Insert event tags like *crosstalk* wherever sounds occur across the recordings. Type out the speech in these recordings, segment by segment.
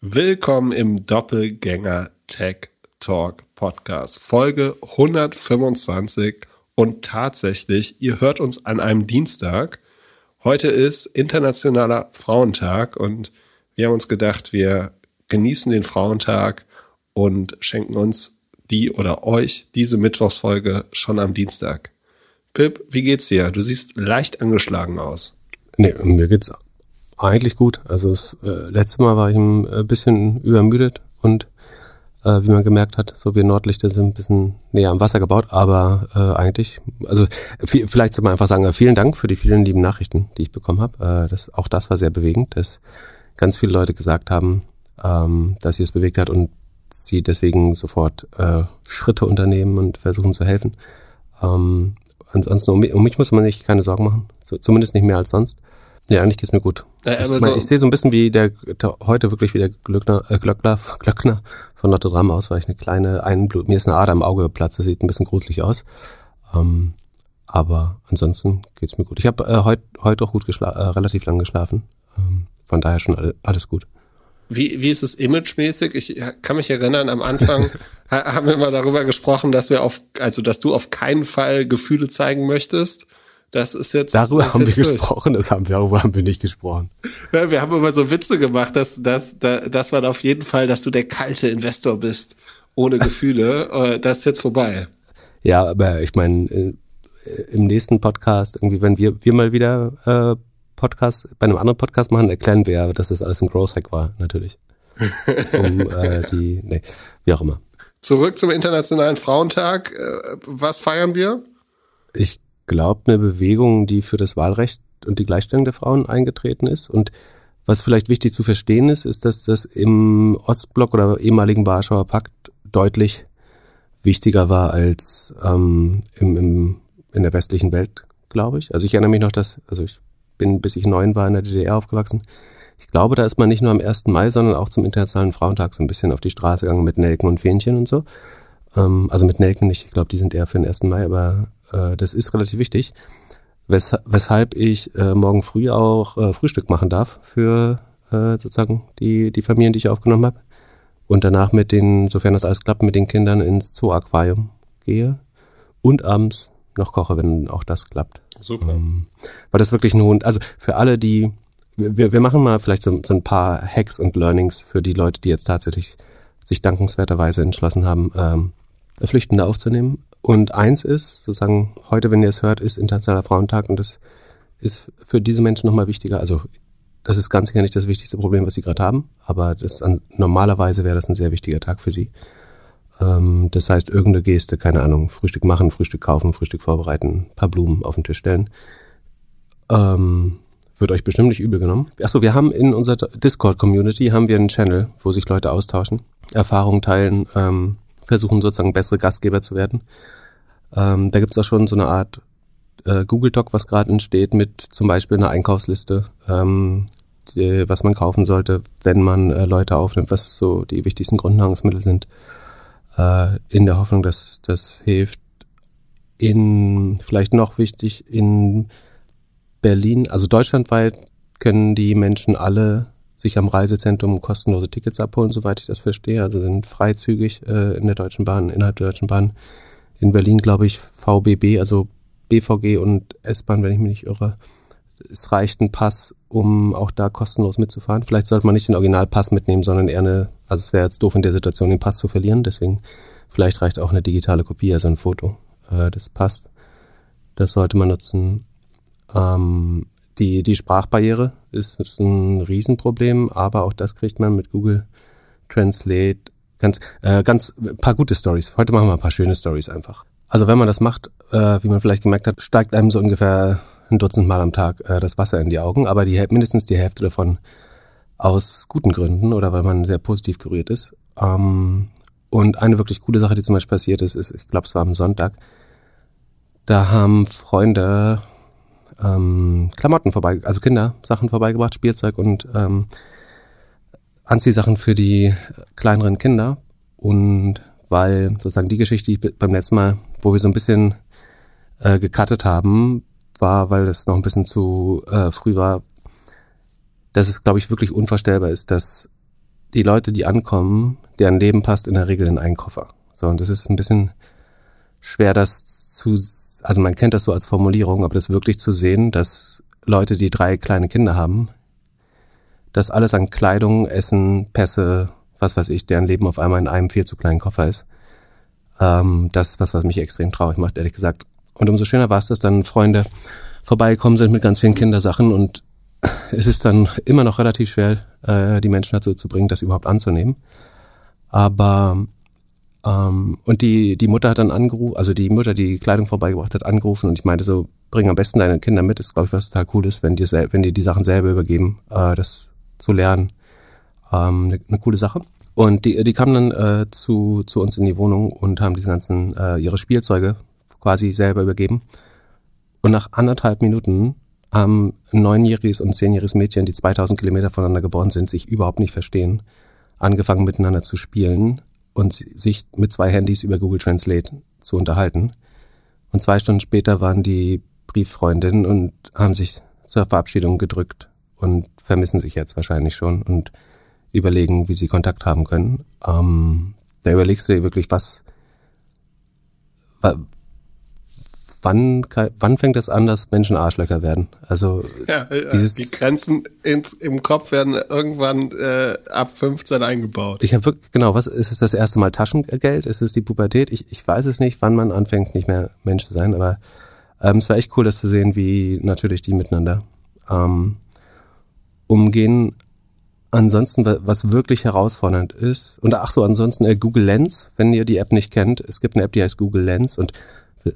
Willkommen im Doppelgänger Tech Talk Podcast, Folge 125. Und tatsächlich, ihr hört uns an einem Dienstag. Heute ist Internationaler Frauentag und wir haben uns gedacht, wir genießen den Frauentag und schenken uns die oder euch diese Mittwochsfolge schon am Dienstag. Pip, wie geht's dir? Du siehst leicht angeschlagen aus. Nee, mir geht's eigentlich gut. Also das äh, letzte Mal war ich ein äh, bisschen übermüdet und äh, wie man gemerkt hat, so wir Nordlichter sind ein bisschen näher am Wasser gebaut, aber äh, eigentlich, also viel, vielleicht soll man einfach sagen, äh, vielen Dank für die vielen lieben Nachrichten, die ich bekommen habe. Äh, das, auch das war sehr bewegend, dass ganz viele Leute gesagt haben, ähm, dass sie es bewegt hat und sie deswegen sofort äh, Schritte unternehmen und versuchen zu helfen. Ähm, ansonsten um mich, um mich muss man sich keine Sorgen machen, so, zumindest nicht mehr als sonst. Ja, eigentlich geht's mir gut. Äh, ich, mein, so ich sehe so ein bisschen wie der heute wirklich wie der Glöckner, äh, Glöckner, *laughs* Glöckner von Notre Dame aus, weil ich eine kleine Einblut, mir ist eine Ader im Auge geplatzt, das sieht ein bisschen gruselig aus. Ähm, aber ansonsten geht's mir gut. Ich habe äh, heute heute auch gut geschlafen, äh, relativ lang geschlafen. Ähm, von daher schon alles gut. Wie, wie ist es imagemäßig? Ich kann mich erinnern, am Anfang *laughs* haben wir mal darüber gesprochen, dass wir auf, also dass du auf keinen Fall Gefühle zeigen möchtest. Das ist jetzt. Darüber ist haben wir durch. gesprochen, das haben wir, darüber haben wir nicht gesprochen. Ja, wir haben immer so Witze gemacht, dass, dass, dass, dass man auf jeden Fall, dass du der kalte Investor bist, ohne Gefühle. *laughs* Äh, das ist jetzt vorbei. Ja, aber ich meine, äh, im nächsten Podcast, irgendwie, wenn wir, wir mal wieder äh, Podcast, bei einem anderen Podcast machen, erklären wir ja, dass das alles ein Growth Hack war, natürlich. *laughs* um äh, die, nee, wie auch immer. Zurück zum Internationalen Frauentag. Äh, was feiern wir? Ich glaube, eine Bewegung, die für das Wahlrecht und die Gleichstellung der Frauen eingetreten ist. Und was vielleicht wichtig zu verstehen ist, ist, dass das im Ostblock oder ehemaligen Warschauer Pakt deutlich wichtiger war als ähm, im, im, in der westlichen Welt, glaube ich. Also ich erinnere mich noch, dass, also ich bin, bis ich neun war, in der DDR aufgewachsen. Ich glaube, da ist man nicht nur am 1. Mai, sondern auch zum Internationalen Frauentag so ein bisschen auf die Straße gegangen mit Nelken und Fähnchen und so. Ähm, also mit Nelken nicht, ich glaube, die sind eher für den 1. Mai, aber äh, das ist relativ wichtig. Wes weshalb ich äh, morgen früh auch äh, Frühstück machen darf für äh, sozusagen die, die Familien, die ich aufgenommen habe. Und danach mit den, sofern das alles klappt, mit den Kindern ins Zoo-Aquarium gehe und abends noch koche, wenn auch das klappt. Super. Ähm, weil das wirklich ein Hund, also für alle, die, wir, wir machen mal vielleicht so, so ein paar Hacks und Learnings für die Leute, die jetzt tatsächlich sich dankenswerterweise entschlossen haben, ähm, Flüchtende aufzunehmen. Und eins ist, sozusagen, heute, wenn ihr es hört, ist Internationaler Frauentag und das ist für diese Menschen nochmal wichtiger. Also das ist ganz sicher nicht das wichtigste Problem, was sie gerade haben, aber das an, normalerweise wäre das ein sehr wichtiger Tag für sie. Ähm, das heißt, irgendeine Geste, keine Ahnung, Frühstück machen, Frühstück kaufen, Frühstück vorbereiten, paar Blumen auf den Tisch stellen. Ähm, wird euch bestimmt nicht übel genommen. Achso, wir haben in unserer Discord-Community haben wir einen Channel, wo sich Leute austauschen, Erfahrungen teilen, ähm, versuchen sozusagen bessere Gastgeber zu werden. Ähm, da gibt's auch schon so eine Art äh, Google Doc, was gerade entsteht, mit zum Beispiel einer Einkaufsliste, ähm, die, was man kaufen sollte, wenn man äh, Leute aufnimmt, was so die wichtigsten Grundnahrungsmittel sind äh, in der Hoffnung, dass das hilft. In, vielleicht noch wichtig, in Berlin, also deutschlandweit können die Menschen alle sich am Reisezentrum kostenlose Tickets abholen, soweit ich das verstehe. Also sind freizügig äh, in der Deutschen Bahn, innerhalb der Deutschen Bahn. In Berlin, glaube ich, VBB, also BVG und S-Bahn, wenn ich mich nicht irre. Es reicht ein Pass, um auch da kostenlos mitzufahren. Vielleicht sollte man nicht den Originalpass mitnehmen, sondern eher eine also es wäre jetzt doof in der Situation, den Pass zu verlieren. Deswegen vielleicht reicht auch eine digitale Kopie, also ein Foto. Äh, das passt. Das sollte man nutzen. Ähm, die, die Sprachbarriere ist, ist ein Riesenproblem, aber auch das kriegt man mit Google Translate. Ganz, äh, ganz paar gute Stories. Heute machen wir ein paar schöne Stories einfach. Also wenn man das macht, äh, wie man vielleicht gemerkt hat, steigt einem so ungefähr ein Dutzend Mal am Tag äh, das Wasser in die Augen, aber die mindestens die Hälfte davon aus guten Gründen oder weil man sehr positiv gerührt ist. Ähm, und eine wirklich coole Sache, die zum Beispiel passiert ist, ist, ich glaube, es war am Sonntag, da haben Freunde ähm, Klamotten vorbei, also Kinder Sachen vorbeigebracht, Spielzeug und ähm, Anziehsachen für die kleineren Kinder. Und weil sozusagen die Geschichte, die ich beim letzten Mal, wo wir so ein bisschen äh, gecuttet haben, war, weil das noch ein bisschen zu äh, früh war, dass es, glaube ich, wirklich unvorstellbar ist, dass die Leute, die ankommen, deren Leben passt in der Regel in einen Koffer. So, und das ist ein bisschen schwer, das zu, also man kennt das so als Formulierung, aber das wirklich zu sehen, dass Leute, die drei kleine Kinder haben, das alles an Kleidung, Essen, Pässe, was weiß ich, deren Leben auf einmal in einem viel zu kleinen Koffer ist. Ähm, das ist was, was mich extrem traurig macht, ehrlich gesagt. Und umso schöner war es, dass dann Freunde vorbeigekommen sind mit ganz vielen Kindersachen und es ist dann immer noch relativ schwer, äh, die Menschen dazu zu bringen, das überhaupt anzunehmen. Aber ähm, und die die Mutter hat dann angerufen, also die Mutter, die, die Kleidung vorbeigebracht hat, angerufen und ich meinte so, bring am besten deine Kinder mit. Ist glaube ich was total cool ist, wenn die wenn die die Sachen selber übergeben, äh, das zu lernen, ähm, eine, eine coole Sache. Und die die kamen dann äh, zu zu uns in die Wohnung und haben diese ganzen äh, ihre Spielzeuge quasi selber übergeben. Und nach anderthalb Minuten haben ein neunjähriges und zehnjähriges Mädchen, die 2000 Kilometer voneinander geboren sind, sich überhaupt nicht verstehen, angefangen miteinander zu spielen und sich mit zwei Handys über Google Translate zu unterhalten. Und zwei Stunden später waren die Brieffreundinnen und haben sich zur Verabschiedung gedrückt und vermissen sich jetzt wahrscheinlich schon und überlegen, wie sie Kontakt haben können. Ähm, da überlegst du dir wirklich, was, wann, wann fängt es an, dass Menschen Arschlöcher werden? Also ja, dieses die Grenzen ins, im Kopf werden irgendwann äh, ab 15 eingebaut. Ich habe wirklich genau, was ist es das erste Mal Taschengeld? Ist es die Pubertät? Ich, ich weiß es nicht, wann man anfängt, nicht mehr Mensch zu sein, aber ähm, es war echt cool, das zu sehen, wie natürlich die miteinander ähm, umgehen. Ansonsten, was wirklich herausfordernd ist, und ach so, ansonsten äh, Google Lens, wenn ihr die App nicht kennt, es gibt eine App, die heißt Google Lens und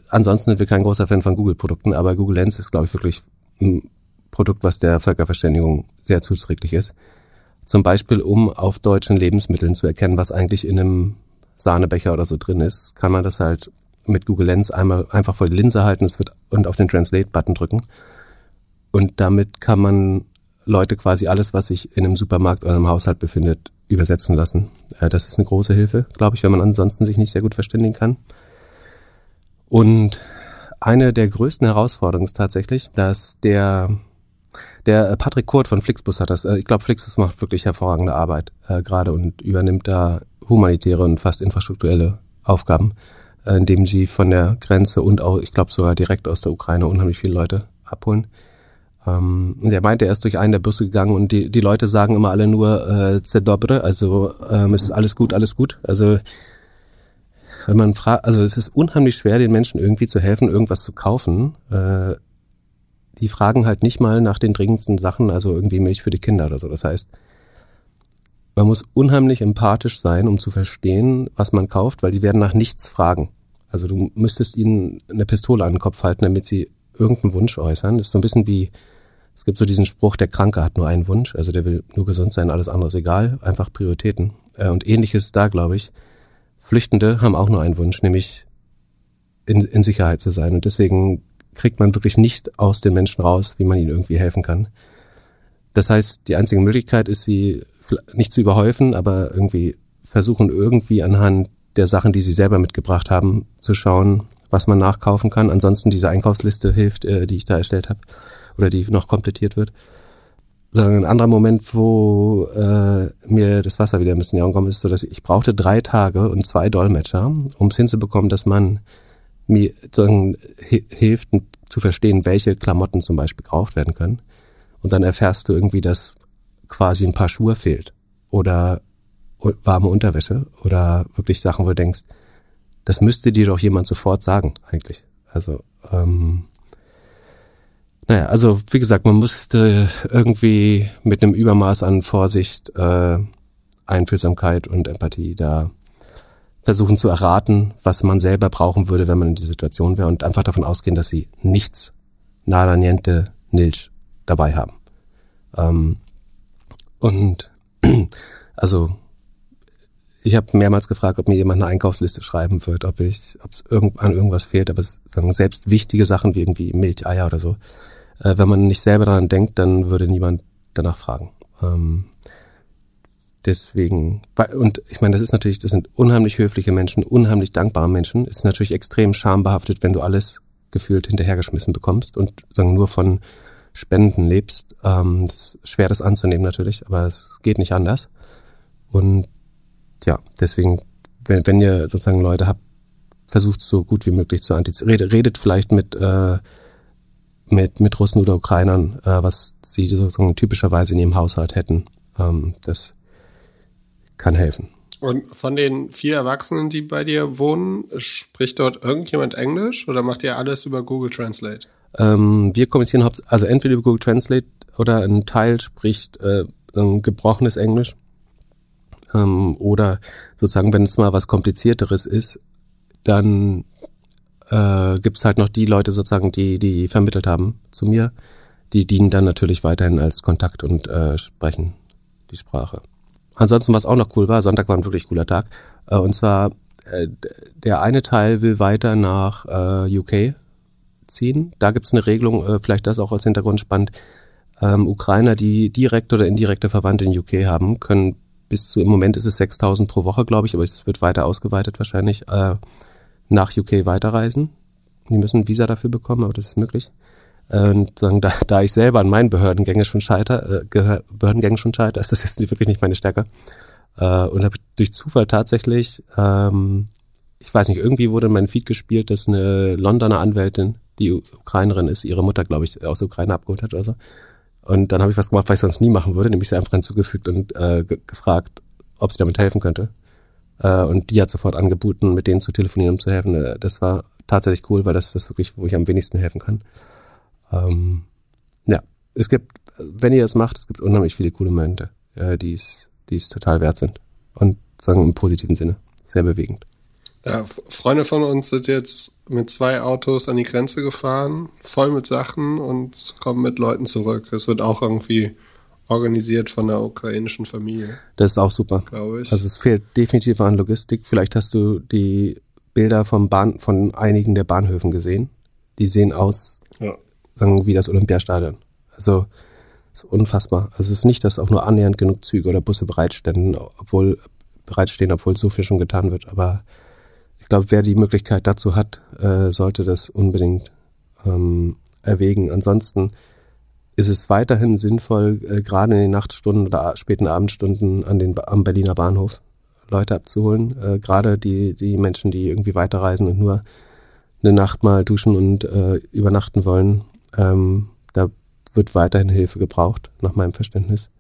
ansonsten sind wir kein großer Fan von Google-Produkten, aber Google Lens ist, glaube ich, wirklich ein Produkt, was der Völkerverständigung sehr zuträglich ist. Zum Beispiel, um auf deutschen Lebensmitteln zu erkennen, was eigentlich in einem Sahnebecher oder so drin ist, kann man das halt mit Google Lens einmal einfach vor die Linse halten es wird, und auf den Translate-Button drücken. Und damit kann man Leute quasi alles, was sich in einem Supermarkt oder einem Haushalt befindet, übersetzen lassen. Äh, das ist eine große Hilfe, glaube ich, wenn man ansonsten sich nicht sehr gut verständigen kann. Und eine der größten Herausforderungen ist tatsächlich, dass der der Patrick Kurt von Flixbus hat das. Äh, ich glaube, Flixbus macht wirklich hervorragende Arbeit äh, gerade und übernimmt da humanitäre und fast infrastrukturelle Aufgaben, äh, indem sie von der Grenze und auch, ich glaube, sogar direkt aus der Ukraine unheimlich viele Leute abholen. Ähm, der meinte, er ist durch einen der Busse gegangen und die, die Leute sagen immer alle nur äh, Zedobre, also ähm, es ist alles gut, alles gut. Also wenn man fragt, also es ist unheimlich schwer, den Menschen irgendwie zu helfen, irgendwas zu kaufen. Äh, die fragen halt nicht mal nach den dringendsten Sachen, also irgendwie Milch für die Kinder oder so. Das heißt, man muss unheimlich empathisch sein, um zu verstehen, was man kauft, weil die werden nach nichts fragen. Also du müsstest ihnen eine Pistole an den Kopf halten, damit sie irgendeinen Wunsch äußern. Das ist so ein bisschen wie, es gibt so diesen Spruch, der Kranke hat nur einen Wunsch, also der will nur gesund sein, alles andere ist egal, einfach Prioritäten. Äh, und ähnliches da, glaube ich. Flüchtende haben auch nur einen Wunsch, nämlich in, in Sicherheit zu sein. Und deswegen kriegt man wirklich nicht aus den Menschen raus, wie man ihnen irgendwie helfen kann. Das heißt, die einzige Möglichkeit ist, sie nicht zu überhäufen, aber irgendwie versuchen irgendwie anhand der Sachen, die sie selber mitgebracht haben, zu schauen, was man nachkaufen kann. Ansonsten diese Einkaufsliste hilft, äh, die ich da erstellt habe oder die noch komplettiert wird sondern ein anderer Moment, wo äh, mir das Wasser wieder ein bisschen in die Augen kommt, ist so, dass ich brauchte drei Tage und zwei Dolmetscher, um es hinzubekommen, dass man mir sozusagen hilft zu verstehen, welche Klamotten zum Beispiel gekauft werden können. Und dann erfährst du irgendwie, dass quasi ein paar Schuhe fehlt oder warme Unterwäsche oder wirklich Sachen, wo du denkst, das müsste dir doch jemand sofort sagen, eigentlich. Also ähm, naja, also wie gesagt, man musste irgendwie mit einem Übermaß an Vorsicht, äh, Einfühlsamkeit und Empathie da versuchen zu erraten, was man selber brauchen würde, wenn man in die Situation wäre und einfach davon ausgehen, dass sie nichts, nada niente, nilch dabei haben. Ähm, und *clears throat* also ich habe mehrmals gefragt, ob mir jemand eine Einkaufsliste schreiben wird, ob ich, ob es irgend, an irgendwas fehlt, aber es, sagen selbst wichtige Sachen wie irgendwie Milch, Eier oder so, äh, wenn man nicht selber daran denkt, dann würde niemand danach fragen. Ähm, deswegen, und ich meine, das ist natürlich, das sind unheimlich höfliche Menschen, unheimlich dankbare Menschen. Es ist natürlich extrem schambehaftet, wenn du alles gefühlt hinterhergeschmissen bekommst und sagen nur von Spenden lebst. Ähm, das ist schwer, das anzunehmen natürlich, aber es geht nicht anders. Und ja, deswegen, wenn, wenn ihr sozusagen Leute habt, versucht so gut wie möglich zu antizipieren. Redet, redet vielleicht mit, äh, mit, mit Russen oder Ukrainern, äh, was sie sozusagen typischerweise in ihrem Haushalt hätten. Ähm, das kann helfen. Und von den vier Erwachsenen, die bei dir wohnen, spricht dort irgendjemand Englisch oder macht ihr alles über Google Translate? Ähm, wir kommunizieren hauptsächlich, also entweder über Google Translate oder ein Teil spricht äh, gebrochenes Englisch. Ähm, oder sozusagen, wenn es mal was Komplizierteres ist, dann äh, gibt halt noch die Leute sozusagen, die, die vermittelt haben zu mir. Die dienen dann natürlich weiterhin als Kontakt und äh, sprechen die Sprache. Ansonsten, was auch noch cool war, Sonntag war ein wirklich cooler Tag. Äh, und zwar, äh, der eine Teil will weiter nach äh, UK ziehen. Da gibt's eine Regelung, äh, vielleicht das auch als Hintergrund spannend. Ähm, Ukrainer, die direkte oder indirekte Verwandte in UK haben, können bis zu, im Moment ist es 6000 pro Woche, glaube ich, aber es wird weiter ausgeweitet wahrscheinlich, äh, nach UK weiterreisen. Die müssen ein Visa dafür bekommen, aber das ist möglich. Und sagen, da, da ich selber an meinen Behördengängen schon scheiter, äh, Behördengängen schon scheiter, ist das jetzt wirklich nicht meine Stärke. Äh, und habe durch Zufall tatsächlich, ähm, ich weiß nicht, irgendwie wurde in meinem Feed gespielt, dass eine Londoner Anwältin, die Ukrainerin ist, ihre Mutter, glaube ich, aus der Ukraine abgeholt hat oder so. Und dann habe ich was gemacht, was ich sonst nie machen würde, nämlich sie einfach hinzugefügt und äh, gefragt, ob sie damit helfen könnte. Äh, und die hat sofort angeboten, mit denen zu telefonieren, um zu helfen. Äh, das war tatsächlich cool, weil das ist das wirklich, wo ich am wenigsten helfen kann. Ähm, ja, es gibt, wenn ihr es macht, es gibt unheimlich viele coole Momente, äh, die es, die es total wert sind. Und sagen im positiven Sinne, sehr bewegend. Ja, Freunde von uns sind jetzt mit zwei Autos an die Grenze gefahren, voll mit Sachen und kommen mit Leuten zurück. Es wird auch irgendwie organisiert von der ukrainischen Familie. Das ist auch super. Glaube ich. Also es fehlt definitiv an Logistik. Vielleicht hast du die Bilder vom Bahn, von einigen der Bahnhöfen gesehen. Die sehen aus ja sagen, wie das Olympiastadion. Also ist unfassbar. Also es ist nicht, dass auch nur annähernd genug Züge oder Busse bereitstehen, obwohl bereitstehen, obwohl so viel schon getan wird. Aber ich glaube, wer die Möglichkeit dazu hat, äh, sollte das unbedingt ähm, erwägen. Ansonsten ist es weiterhin sinnvoll, äh, gerade in den Nachtstunden oder späten Abendstunden an den, am Berliner Bahnhof Leute abzuholen. Äh, gerade die, die Menschen, die irgendwie weiterreisen und nur eine Nacht mal duschen und äh, übernachten wollen, ähm, da wird weiterhin Hilfe gebraucht, nach meinem Verständnis.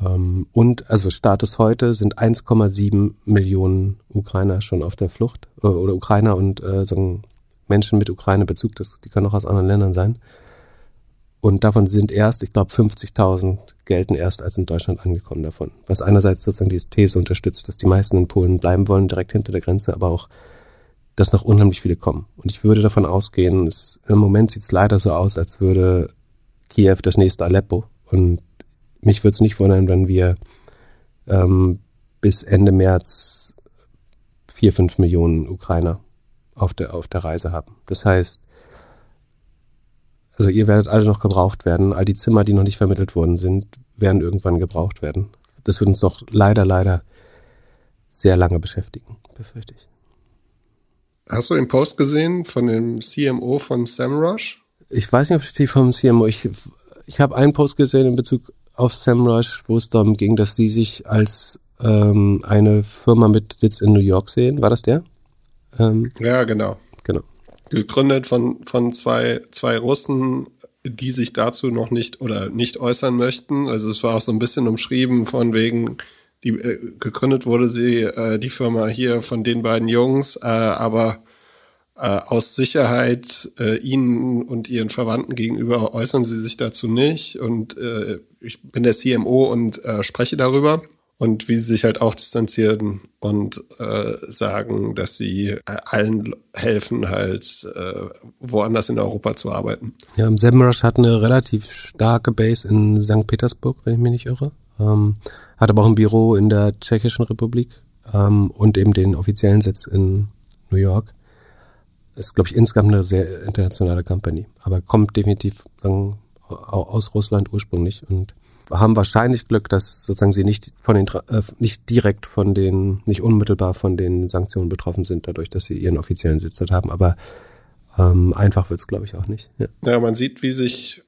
Ähm, und also Status heute sind 1,7 Millionen Ukrainer schon auf der Flucht äh, oder Ukrainer und äh, sagen Menschen mit Ukraine-Bezug, die können auch aus anderen Ländern sein. Und davon sind erst, ich glaube, 50.000 gelten erst als in Deutschland angekommen davon. Was einerseits sozusagen diese These unterstützt, dass die meisten in Polen bleiben wollen, direkt hinter der Grenze, aber auch dass noch unheimlich viele kommen. Und ich würde davon ausgehen, es, im Moment sieht es leider so aus, als würde Kiew das nächste Aleppo. Und mich würde es nicht wundern, wenn wir ähm, bis Ende März vier, fünf Millionen Ukrainer auf der, auf der Reise haben. Das heißt, also ihr werdet alle noch gebraucht werden. All die Zimmer, die noch nicht vermittelt worden sind, werden irgendwann gebraucht werden. Das wird uns doch leider, leider sehr lange beschäftigen, befürchte ich. Hast du den Post gesehen von dem CMO von SEMrush? Ich weiß nicht, ob ich die vom CMO, ich, ich habe einen Post gesehen in Bezug auf SEMrush, wo es darum ging, dass sie sich als ähm, eine Firma mit Sitz in New York sehen. War das der? Ähm, ja, genau. Genau. Gegründet von, von zwei, zwei Russen, die sich dazu noch nicht oder nicht äußern möchten. Also es war auch so ein bisschen umschrieben von wegen, die äh, gegründet wurde sie, äh, die Firma hier von den beiden Jungs, äh, aber äh, aus Sicherheit äh, ihnen und ihren Verwandten gegenüber äußern sie sich dazu nicht. Und äh, ich bin der CMO und spreche darüber. Und wie sie sich halt auch distanzieren und äh, sagen, dass sie äh, allen helfen, halt äh, woanders in Europa zu arbeiten. Ja, Semrush hat eine relativ starke Base in St. Petersburg, wenn ich mich nicht irre. Ähm, hat aber auch ein Büro in der Tschechischen Republik ähm, und eben den offiziellen Sitz in New York. Ist, glaube ich, insgesamt eine sehr internationale Company, aber kommt definitiv sagen, aus Russland ursprünglich und haben wahrscheinlich Glück, dass sozusagen sie nicht von den äh, nicht direkt von den nicht unmittelbar von den Sanktionen betroffen sind, dadurch, dass sie ihren offiziellen Sitz dort haben. Aber ähm, einfach wird's, glaube ich, auch nicht. Ja. ja, man sieht, wie sich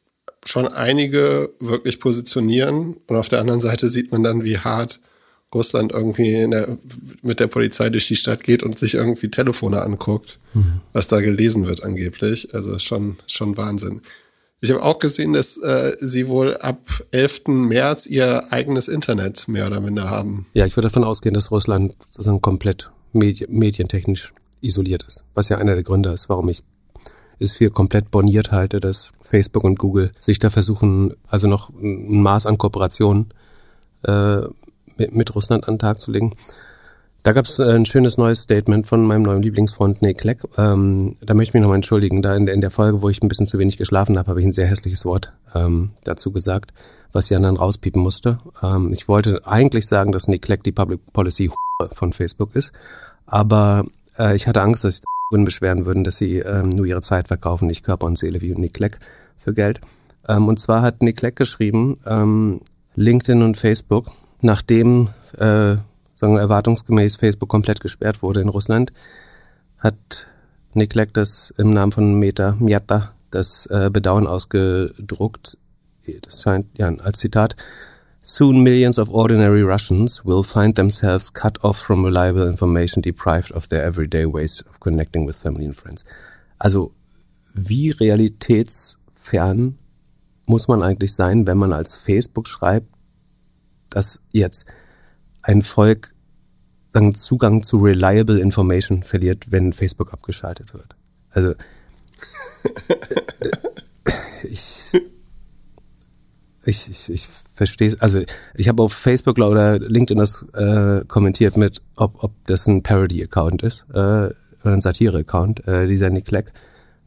schon einige wirklich positionieren. Und auf der anderen Seite sieht man dann, wie hart Russland irgendwie der, mit der Polizei durch die Stadt geht und sich irgendwie Telefone anguckt, mhm. was da gelesen wird angeblich. Also schon, schon Wahnsinn. Ich habe auch gesehen, dass äh, sie wohl ab 11. März ihr eigenes Internet mehr oder minder haben. Ja, ich würde davon ausgehen, dass Russland sozusagen komplett medi medientechnisch isoliert ist. Was ja einer der Gründe ist, warum ich es für komplett borniert halte, dass Facebook und Google sich da versuchen, also noch ein Maß an Kooperation äh, mit, mit Russland an den Tag zu legen. Da gab es äh, ein schönes neues Statement von meinem neuen Lieblingsfreund Nick Clegg. Ähm, da möchte ich mich nochmal entschuldigen. Da in, in, der Folge, wo ich ein bisschen zu wenig geschlafen habe, habe ich ein sehr hässliches Wort ähm, dazu gesagt, was Jan dann rauspiepen musste. Ähm, ich wollte eigentlich sagen, dass Nick Clegg die Public Policy von Facebook ist, aber äh, ich hatte Angst, dass sich beschweren würden, dass sie ähm, nur ihre Zeit verkaufen, nicht Körper und Seele wie Nick Clegg für Geld. Ähm, und zwar hat Nick Clegg geschrieben, ähm, LinkedIn und Facebook, nachdem äh, sagen erwartungsgemäß Facebook komplett gesperrt wurde in Russland, hat Nick Clegg das im Namen von Meta Miata das äh, Bedauern ausgedruckt. Das scheint ja als Zitat. Soon millions of ordinary Russians will find themselves cut off from reliable information, deprived of their everyday ways of connecting with family and friends. Also wie realitätsfern muss man eigentlich sein, wenn man als Facebook schreibt, dass jetzt ein Volk sagen, Zugang zu reliable information verliert, wenn Facebook abgeschaltet wird. Also ich, ich, ich, ich verstehe also ich habe auf Facebook oder LinkedIn das äh, kommentiert mit, ob, ob das ein Parody-Account ist äh, oder ein Satire-Account, äh, dieser Nick Clegg,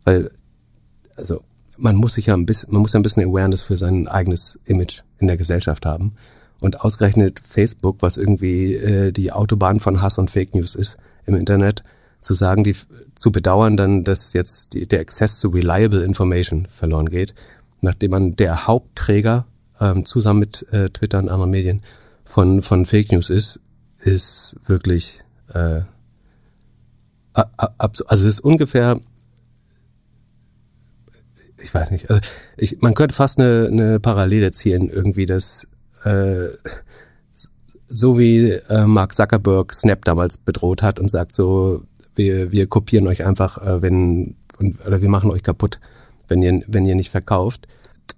weil also man muss sich ja ein bisschen, man muss ja ein bisschen Awareness für sein eigenes Image in der Gesellschaft haben. Und ausgerechnet Facebook, was irgendwie äh, die Autobahn von Hass und Fake News ist im Internet, zu sagen, die zu bedauern dann, dass jetzt die, der Access zu reliable information verloren geht, nachdem man der Hauptträger ähm, zusammen mit äh, Twitter und anderen Medien von von Fake News ist, ist wirklich äh, also es ist ungefähr ich weiß nicht, also ich, man könnte fast eine, eine Parallele ziehen, irgendwie, dass äh, so wie äh, Mark Zuckerberg Snap damals bedroht hat und sagt so, wir, wir kopieren euch einfach, äh, wenn, und, oder wir machen euch kaputt, wenn ihr, wenn ihr nicht verkauft.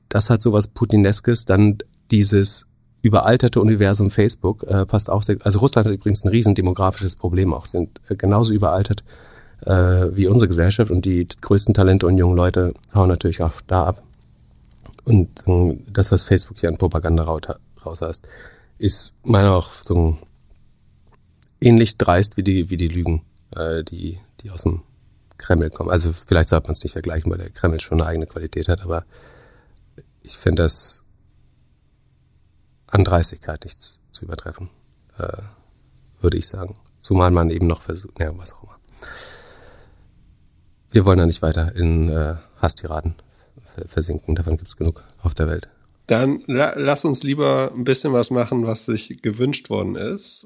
Das hat sowas Putineskes, dann dieses überalterte Universum Facebook äh, passt auch sehr, also Russland hat übrigens ein riesen demografisches Problem auch, sind äh, genauso überaltert äh, wie unsere Gesellschaft und die größten Talente und jungen Leute hauen natürlich auch da ab. Und äh, das, was Facebook hier an Propaganda raus hast, ist meiner so ähnlich dreist wie die, wie die Lügen, äh, die, die aus dem Kreml kommen. Also vielleicht sollte man es nicht vergleichen, weil der Kreml schon eine eigene Qualität hat, aber ich finde das an Dreistigkeit nichts zu übertreffen, äh, würde ich sagen. Zumal man eben noch versucht, ja, was auch immer. Wir wollen ja nicht weiter in äh, Hasstiraden versinken, davon gibt's genug auf der Welt. Dann la lass uns lieber ein bisschen was machen, was sich gewünscht worden ist.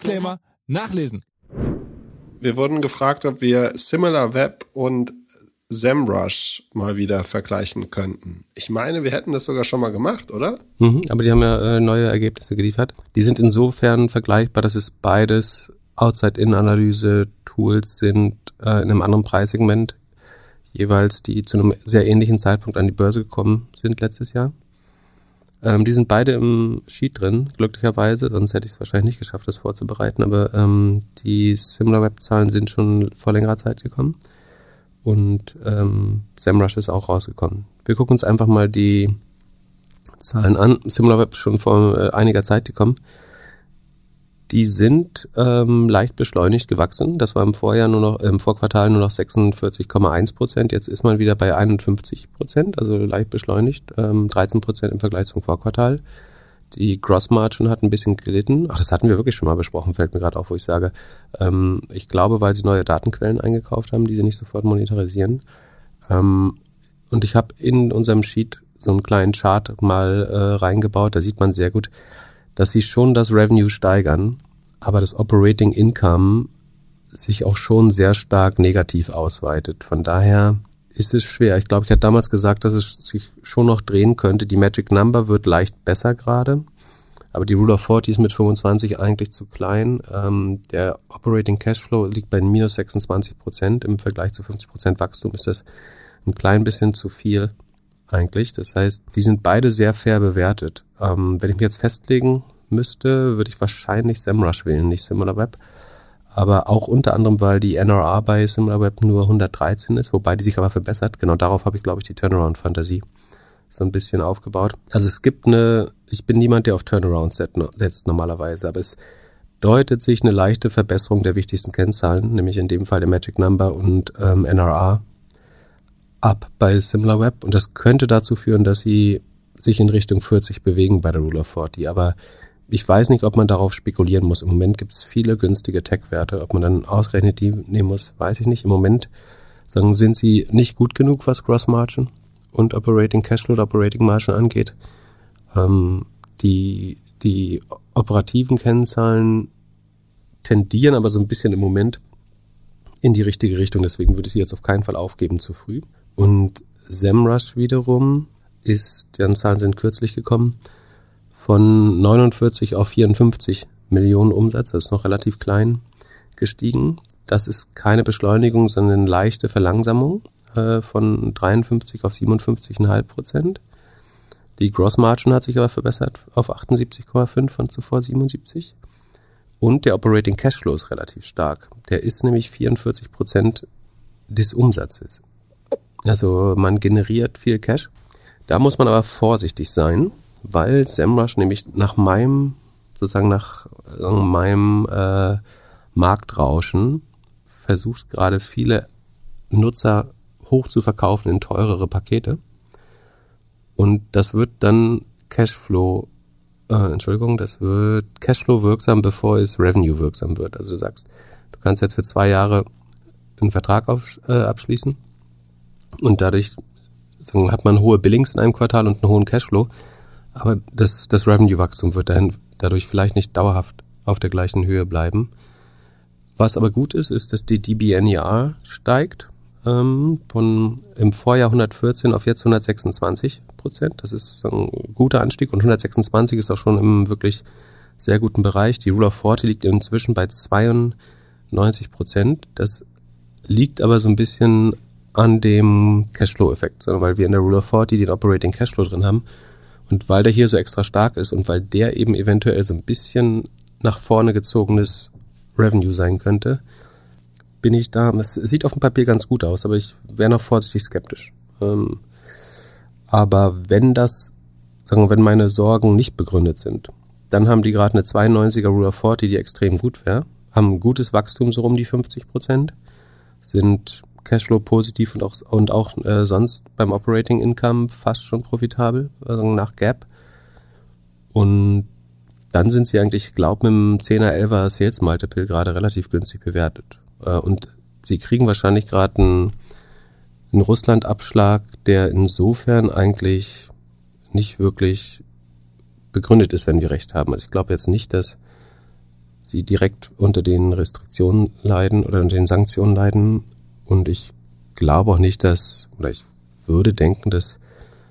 Disclaimer nachlesen. Wir wurden gefragt, ob wir SimilarWeb und SEMrush mal wieder vergleichen könnten. Ich meine, wir hätten das sogar schon mal gemacht, oder? Mhm, aber die haben ja äh, neue Ergebnisse geliefert. Die sind insofern vergleichbar, dass es beides Outside-In-Analyse-Tools sind äh, in einem anderen Preissegment, jeweils die zu einem sehr ähnlichen Zeitpunkt an die Börse gekommen sind letztes Jahr. Ähm, die sind beide im Sheet drin, glücklicherweise, sonst hätte ich es wahrscheinlich nicht geschafft, das vorzubereiten, aber ähm, die SimilarWeb-Zahlen sind schon vor längerer Zeit gekommen und ähm, SEMrush ist auch rausgekommen. Wir gucken uns einfach mal die Zahlen an. SimilarWeb ist schon vor äh, einiger Zeit gekommen. Die sind ähm, leicht beschleunigt gewachsen. Das war im Vorjahr nur noch, im Vorquartal nur noch 46,1 Prozent. Jetzt ist man wieder bei 51 Prozent, also leicht beschleunigt, ähm, 13 Prozent im Vergleich zum Vorquartal. Die Gross Margin hat ein bisschen gelitten. Ach, das hatten wir wirklich schon mal besprochen, fällt mir gerade auf, wo ich sage. Ähm, ich glaube, weil sie neue Datenquellen eingekauft haben, die sie nicht sofort monetarisieren. Ähm, und ich habe in unserem Sheet so einen kleinen Chart mal äh, reingebaut. Da sieht man sehr gut, dass sie schon das Revenue steigern, aber das Operating Income sich auch schon sehr stark negativ ausweitet. Von daher ist es schwer. Ich glaube, ich hatte damals gesagt, dass es sich schon noch drehen könnte. Die Magic Number wird leicht besser gerade. Aber die Rule of 40 ist mit 25 eigentlich zu klein. Ähm, der Operating Cashflow liegt bei minus 26 Prozent. Im Vergleich zu 50 Prozent Wachstum ist das ein klein bisschen zu viel eigentlich. Das heißt, die sind beide sehr fair bewertet. Ähm, wenn ich mich jetzt festlegen müsste, würde ich wahrscheinlich SEMrush wählen, nicht SimilarWeb aber auch unter anderem, weil die NRA bei SimilarWeb nur 113 ist, wobei die sich aber verbessert. Genau darauf habe ich, glaube ich, die Turnaround-Fantasie so ein bisschen aufgebaut. Also es gibt eine, ich bin niemand, der auf Turnaround setzt normalerweise, aber es deutet sich eine leichte Verbesserung der wichtigsten Kennzahlen, nämlich in dem Fall der Magic Number und ähm, NRA, ab bei SimilarWeb. Und das könnte dazu führen, dass sie sich in Richtung 40 bewegen bei der Rule of 40. Aber ich weiß nicht, ob man darauf spekulieren muss. Im Moment gibt es viele günstige Tech-Werte. Ob man dann ausgerechnet die nehmen muss, weiß ich nicht. Im Moment sagen, sind sie nicht gut genug, was Gross Margin und Operating Cashflow oder Operating Margin angeht. Ähm, die, die operativen Kennzahlen tendieren aber so ein bisschen im Moment in die richtige Richtung. Deswegen würde ich sie jetzt auf keinen Fall aufgeben zu früh. Und SEMrush wiederum ist, deren Zahlen sind kürzlich gekommen, von 49 auf 54 Millionen Umsatz, das ist noch relativ klein gestiegen. Das ist keine Beschleunigung, sondern eine leichte Verlangsamung äh, von 53 auf 57,5 Prozent. Die Gross Margin hat sich aber verbessert auf 78,5 von zuvor 77. Und der Operating Cashflow ist relativ stark. Der ist nämlich 44 Prozent des Umsatzes. Also man generiert viel Cash. Da muss man aber vorsichtig sein, weil SEMrush nämlich nach meinem, sozusagen nach meinem äh, Marktrauschen versucht gerade viele Nutzer hoch zu verkaufen in teurere Pakete. Und das wird dann Cashflow, äh, Entschuldigung, das wird Cashflow wirksam, bevor es Revenue wirksam wird. Also du sagst, du kannst jetzt für zwei Jahre einen Vertrag auf, äh, abschließen und dadurch sagen, hat man hohe Billings in einem Quartal und einen hohen Cashflow. Aber das, das Revenue-Wachstum wird dahin, dadurch vielleicht nicht dauerhaft auf der gleichen Höhe bleiben. Was aber gut ist, ist, dass die DBNER steigt ähm, von im Vorjahr 114 auf jetzt 126 Prozent. Das ist ein guter Anstieg und 126 ist auch schon im wirklich sehr guten Bereich. Die Rule of 40 liegt inzwischen bei 92 Prozent. Das liegt aber so ein bisschen an dem Cashflow-Effekt, sondern weil wir in der Rule of 40 den Operating Cashflow drin haben und weil der hier so extra stark ist und weil der eben eventuell so ein bisschen nach vorne gezogenes Revenue sein könnte, bin ich da. Es sieht auf dem Papier ganz gut aus, aber ich wäre noch vorsichtig skeptisch. Ähm, aber wenn das, sagen wir, wenn meine Sorgen nicht begründet sind, dann haben die gerade eine 92er Rule of 40, die extrem gut wäre, haben gutes Wachstum so um die 50 Prozent, sind Cashflow positiv und auch, und auch äh, sonst beim Operating Income fast schon profitabel, also nach Gap. Und dann sind sie eigentlich, ich glaube, mit dem 10er, 11er Sales Multiple gerade relativ günstig bewertet. Äh, und sie kriegen wahrscheinlich gerade einen, einen Russland-Abschlag, der insofern eigentlich nicht wirklich begründet ist, wenn wir recht haben. Also ich glaube jetzt nicht, dass sie direkt unter den Restriktionen leiden oder unter den Sanktionen leiden und ich glaube auch nicht, dass, oder ich würde denken, dass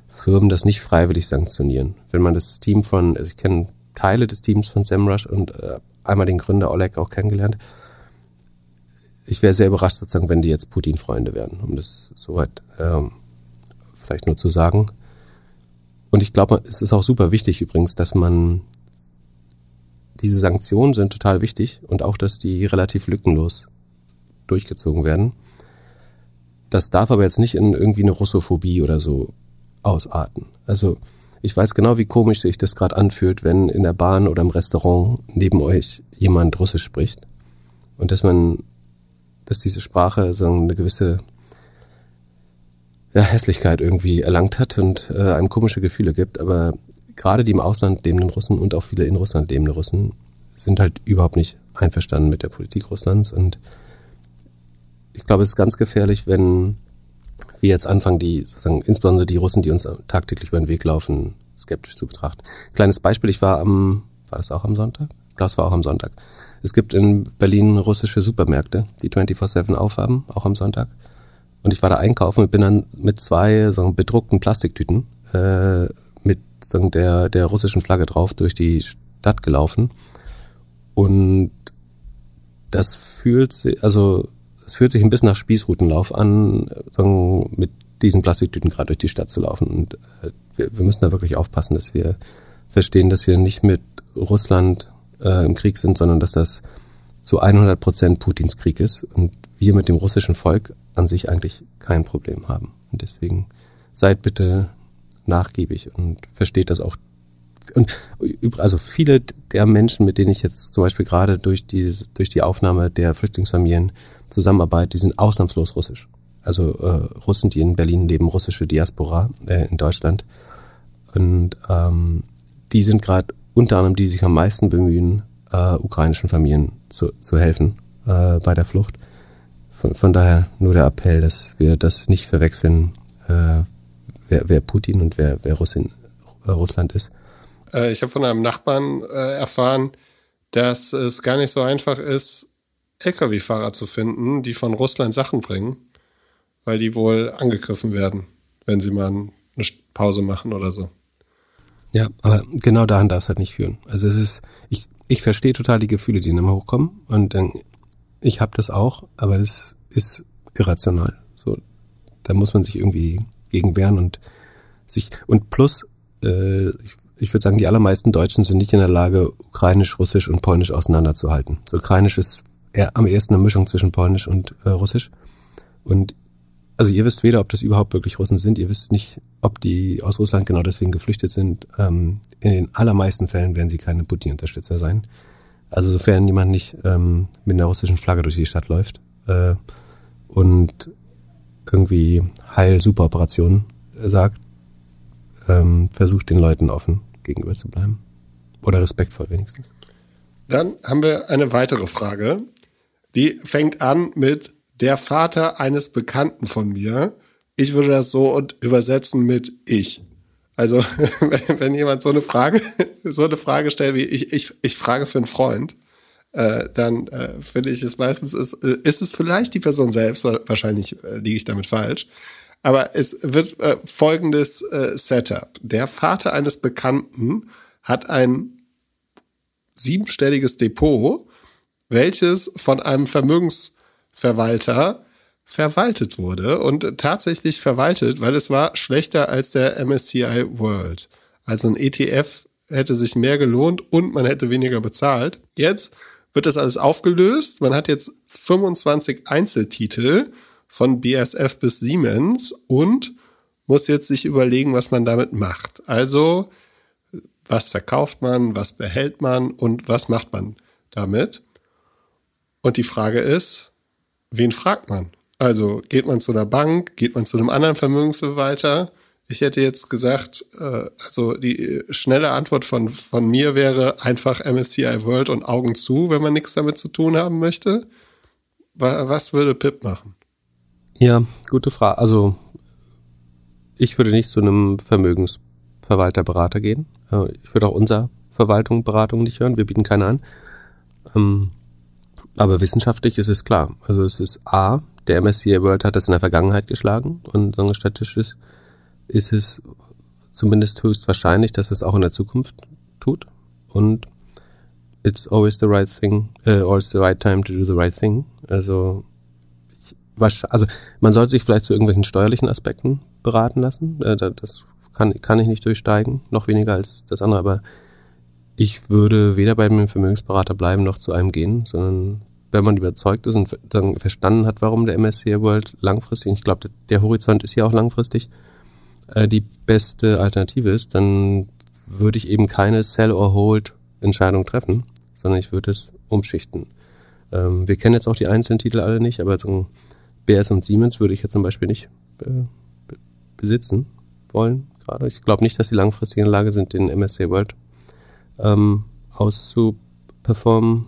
Firmen das nicht freiwillig sanktionieren. Wenn man das Team von, also ich kenne Teile des Teams von SEMrush und äh, einmal den Gründer Oleg auch kennengelernt. Ich wäre sehr überrascht sozusagen, wenn die jetzt Putin-Freunde wären, um das soweit ähm, vielleicht nur zu sagen. Und ich glaube, es ist auch super wichtig übrigens, dass man diese Sanktionen sind total wichtig und auch, dass die relativ lückenlos durchgezogen werden. Das darf aber jetzt nicht in irgendwie eine Russophobie oder so ausarten. Also ich weiß genau, wie komisch sich das gerade anfühlt, wenn in der Bahn oder im Restaurant neben euch jemand Russisch spricht und dass man, dass diese Sprache so eine gewisse ja, Hässlichkeit irgendwie erlangt hat und äh, einem komische Gefühle gibt. Aber gerade die im Ausland lebenden Russen und auch viele in Russland lebende Russen sind halt überhaupt nicht einverstanden mit der Politik Russlands und ich glaube, es ist ganz gefährlich, wenn wir jetzt anfangen, die sozusagen insbesondere die Russen, die uns tagtäglich über den Weg laufen, skeptisch zu betrachten. Kleines Beispiel, ich war am, war das auch am Sonntag? Das war auch am Sonntag. Es gibt in Berlin russische Supermärkte, die 24-7 aufhaben, auch am Sonntag. Und ich war da einkaufen und bin dann mit zwei so bedruckten Plastiktüten äh, mit so der, der russischen Flagge drauf durch die Stadt gelaufen. Und das fühlt sich, also es fühlt sich ein bisschen nach Spießrutenlauf an, mit diesen Plastiktüten gerade durch die Stadt zu laufen. Und äh, wir, wir müssen da wirklich aufpassen, dass wir verstehen, dass wir nicht mit Russland äh, im Krieg sind, sondern dass das zu 100 Prozent Putins Krieg ist und wir mit dem russischen Volk an sich eigentlich kein Problem haben. Und deswegen seid bitte nachgiebig und versteht das auch. Und also viele der Menschen, mit denen ich jetzt zum Beispiel gerade durch die, durch die Aufnahme der Flüchtlingsfamilien zusammenarbeite, die sind ausnahmslos russisch. Also äh, Russen, die in Berlin leben, russische Diaspora äh, in Deutschland. Und ähm, die sind gerade unter anderem die, die sich am meisten bemühen, äh, ukrainischen Familien zu, zu helfen äh, bei der Flucht. Von, von daher nur der Appell, dass wir das nicht verwechseln, äh, wer, wer Putin und wer, wer Russin, äh, Russland ist. Äh, ich habe von einem Nachbarn äh, erfahren, dass es gar nicht so einfach ist, Lkw-Fahrer zu finden, die von Russland Sachen bringen, weil die wohl angegriffen werden, wenn sie mal eine Pause machen oder so. Ja, aber genau dahin darf es halt nicht führen. Also es ist, ich, ich verstehe total die Gefühle, die immer hochkommen und dann, ich habe das auch, aber das ist irrational. So, da muss man sich irgendwie gegen wehren und sich und plus, äh, ich, ich würde sagen, die allermeisten Deutschen sind nicht in der Lage, ukrainisch, russisch und polnisch auseinanderzuhalten. So ukrainisch ist eher am ehesten eine Mischung zwischen polnisch und äh, russisch und also ihr wisst weder, ob das überhaupt wirklich Russen sind, ihr wisst nicht, ob die aus Russland genau deswegen geflüchtet sind. Ähm, in den allermeisten Fällen werden sie keine Putin-Unterstützer sein. Also sofern jemand nicht ähm, mit einer russischen Flagge durch die Stadt läuft äh, und irgendwie Heil Superoperationen sagt, ähm, versucht den Leuten offen gegenüber zu bleiben. Oder respektvoll wenigstens. Dann haben wir eine weitere Frage. Die fängt an mit der Vater eines Bekannten von mir. Ich würde das so und übersetzen mit ich. Also, *laughs* wenn, jemand so eine Frage, *laughs* so eine Frage stellt wie ich, ich, ich frage für einen Freund, äh, dann äh, finde ich es meistens, ist, äh, ist es vielleicht die Person selbst, wahrscheinlich äh, liege ich damit falsch. Aber es wird äh, folgendes äh, Setup. Der Vater eines Bekannten hat ein siebenstelliges Depot, welches von einem Vermögens Verwalter verwaltet wurde und tatsächlich verwaltet, weil es war schlechter als der MSCI World. Also ein ETF hätte sich mehr gelohnt und man hätte weniger bezahlt. Jetzt wird das alles aufgelöst. Man hat jetzt 25 Einzeltitel von BSF bis Siemens und muss jetzt sich überlegen, was man damit macht. Also, was verkauft man, was behält man und was macht man damit? Und die Frage ist, wen fragt man? Also geht man zu einer Bank, geht man zu einem anderen Vermögensverwalter? Ich hätte jetzt gesagt, äh, also die schnelle Antwort von, von mir wäre einfach MSCI World und Augen zu, wenn man nichts damit zu tun haben möchte. Was würde Pip machen? Ja, gute Frage. Also ich würde nicht zu einem Vermögensverwalter, Berater gehen. Äh, ich würde auch unser Verwaltung, Beratung nicht hören. Wir bieten keine an. Ähm, aber wissenschaftlich ist es klar. Also es ist A, der MSCI World hat das in der Vergangenheit geschlagen und so statistisch ist es zumindest höchst wahrscheinlich, dass es auch in der Zukunft tut. Und it's always the right thing, uh, always the right time to do the right thing. Also, also man sollte sich vielleicht zu irgendwelchen steuerlichen Aspekten beraten lassen. Äh, das kann, kann ich nicht durchsteigen, noch weniger als das andere, aber ich würde weder bei einem Vermögensberater bleiben noch zu einem gehen, sondern wenn man überzeugt ist und dann verstanden hat, warum der MSCI World langfristig, ich glaube, der Horizont ist ja auch langfristig, äh, die beste Alternative ist, dann würde ich eben keine Sell or Hold Entscheidung treffen, sondern ich würde es umschichten. Ähm, wir kennen jetzt auch die einzelnen Titel alle nicht, aber so BS und Siemens würde ich jetzt zum Beispiel nicht äh, besitzen wollen gerade. Ich glaube nicht, dass sie langfristig in der Lage sind, den MSCI World ähm, auszuperformen.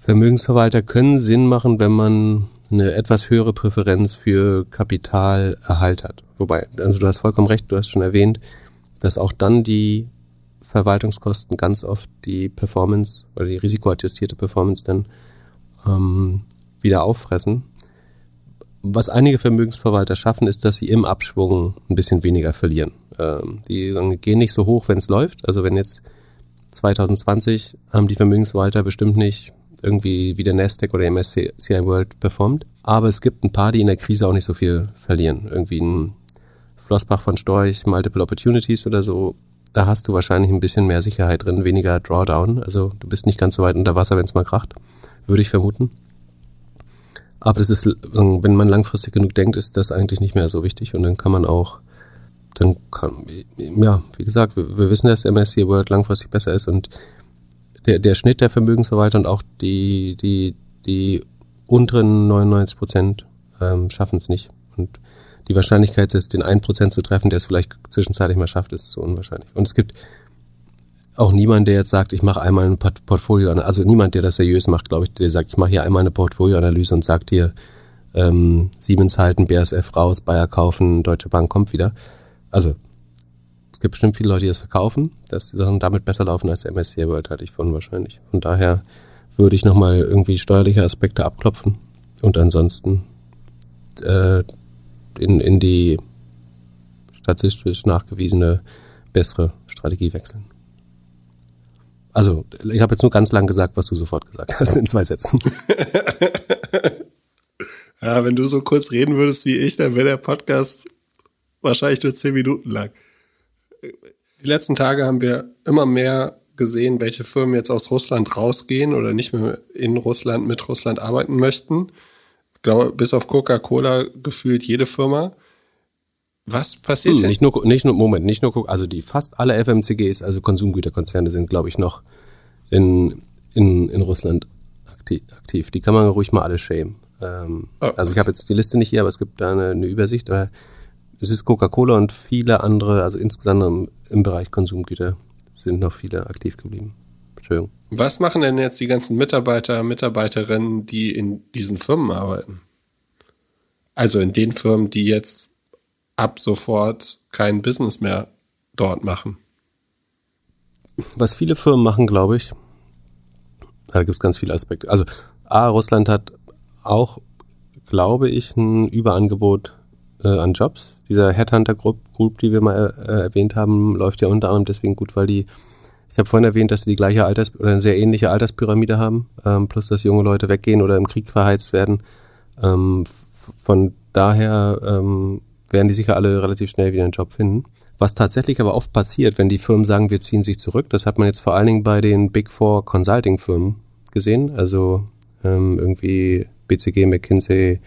Vermögensverwalter können Sinn machen, wenn man eine etwas höhere Präferenz für Kapitalerhalt hat. Wobei, also du hast vollkommen recht, du hast schon erwähnt, dass auch dann die Verwaltungskosten ganz oft die Performance oder die risikoadjustierte Performance dann ähm, wieder auffressen. Was einige Vermögensverwalter schaffen, ist, dass sie im Abschwung ein bisschen weniger verlieren. Ähm, die gehen nicht so hoch, wenn es läuft. Also wenn jetzt 2020 haben die Vermögensverwalter bestimmt nicht irgendwie wie der Nasdaq oder MSCI World performt. Aber es gibt ein paar, die in der Krise auch nicht so viel verlieren. Irgendwie ein Flossbach von Storch, Multiple Opportunities oder so. Da hast du wahrscheinlich ein bisschen mehr Sicherheit drin, weniger Drawdown. Also du bist nicht ganz so weit unter Wasser, wenn es mal kracht, würde ich vermuten. Aber das ist, wenn man langfristig genug denkt, ist das eigentlich nicht mehr so wichtig und dann kann man auch, dann kann, ja, wie gesagt, wir, wir wissen, dass MSCI World langfristig besser ist und der, der Schnitt der Vermögensverwalter und auch die, die, die unteren 99 Prozent ähm, schaffen es nicht. Und die Wahrscheinlichkeit, es den 1 Prozent zu treffen, der es vielleicht zwischenzeitlich mal schafft, ist so unwahrscheinlich. Und es gibt auch niemand, der jetzt sagt, ich mache einmal ein Portfolio, also niemand, der das seriös macht, glaube ich, der sagt, ich mache hier einmal eine Portfolioanalyse und sagt hier, ähm, Siemens halten, BASF raus, Bayer kaufen, Deutsche Bank kommt wieder. Also es gibt bestimmt viele Leute, die das verkaufen, dass die Sachen damit besser laufen als MSCI World, hatte ich von wahrscheinlich. Von daher würde ich nochmal irgendwie steuerliche Aspekte abklopfen und ansonsten äh, in, in die statistisch nachgewiesene bessere Strategie wechseln. Also, ich habe jetzt nur ganz lang gesagt, was du sofort gesagt hast, in zwei Sätzen. *laughs* ja, wenn du so kurz reden würdest wie ich, dann wäre der Podcast wahrscheinlich nur zehn Minuten lang die letzten Tage haben wir immer mehr gesehen, welche Firmen jetzt aus Russland rausgehen oder nicht mehr in Russland mit Russland arbeiten möchten. Ich glaube, bis auf Coca-Cola gefühlt jede Firma. Was passiert hm, Nicht nur, nicht nur, Moment, nicht nur, also die fast alle FMCGs, also Konsumgüterkonzerne sind, glaube ich, noch in, in, in Russland aktiv. Die kann man ruhig mal alle schämen. Ähm, oh, okay. Also ich habe jetzt die Liste nicht hier, aber es gibt da eine, eine Übersicht. Aber es ist Coca-Cola und viele andere, also insgesamt im, im, Bereich Konsumgüter sind noch viele aktiv geblieben. Entschuldigung. Was machen denn jetzt die ganzen Mitarbeiter, Mitarbeiterinnen, die in diesen Firmen arbeiten? Also in den Firmen, die jetzt ab sofort kein Business mehr dort machen. Was viele Firmen machen, glaube ich, da gibt es ganz viele Aspekte. Also A, Russland hat auch, glaube ich, ein Überangebot äh, an Jobs. Dieser Headhunter Group, Group, die wir mal äh, erwähnt haben, läuft ja unter anderem deswegen gut, weil die, ich habe vorhin erwähnt, dass sie die gleiche Alters- oder eine sehr ähnliche Alterspyramide haben, ähm, plus dass junge Leute weggehen oder im Krieg verheizt werden. Ähm, von daher ähm, werden die sicher alle relativ schnell wieder einen Job finden. Was tatsächlich aber oft passiert, wenn die Firmen sagen, wir ziehen sich zurück, das hat man jetzt vor allen Dingen bei den Big Four Consulting Firmen gesehen, also ähm, irgendwie BCG, McKinsey,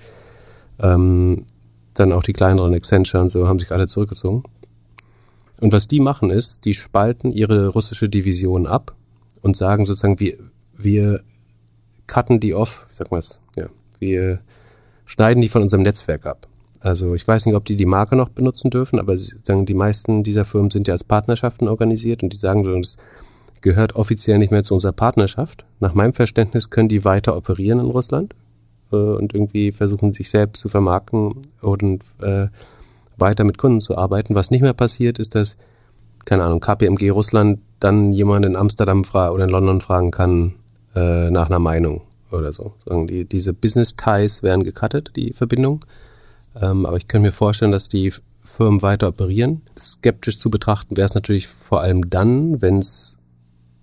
ähm, dann auch die kleineren Accenture und so haben sich alle zurückgezogen. Und was die machen ist, die spalten ihre russische Division ab und sagen sozusagen, wir, wir cutten die off, wie sagt man das? Ja, wir schneiden die von unserem Netzwerk ab. Also ich weiß nicht, ob die die Marke noch benutzen dürfen, aber sagen, die meisten dieser Firmen sind ja als Partnerschaften organisiert und die sagen das gehört offiziell nicht mehr zu unserer Partnerschaft. Nach meinem Verständnis können die weiter operieren in Russland äh, und irgendwie versuchen, sich selbst zu vermarkten und äh, weiter mit Kunden zu arbeiten. Was nicht mehr passiert, ist, dass, keine Ahnung, KPMG Russland dann jemand in Amsterdam oder in London fragen kann äh, nach einer Meinung oder so. Die, diese Business Ties werden gecuttet, die Verbindung. Ähm, aber ich könnte mir vorstellen, dass die Firmen weiter operieren. Skeptisch zu betrachten wäre es natürlich vor allem dann, wenn es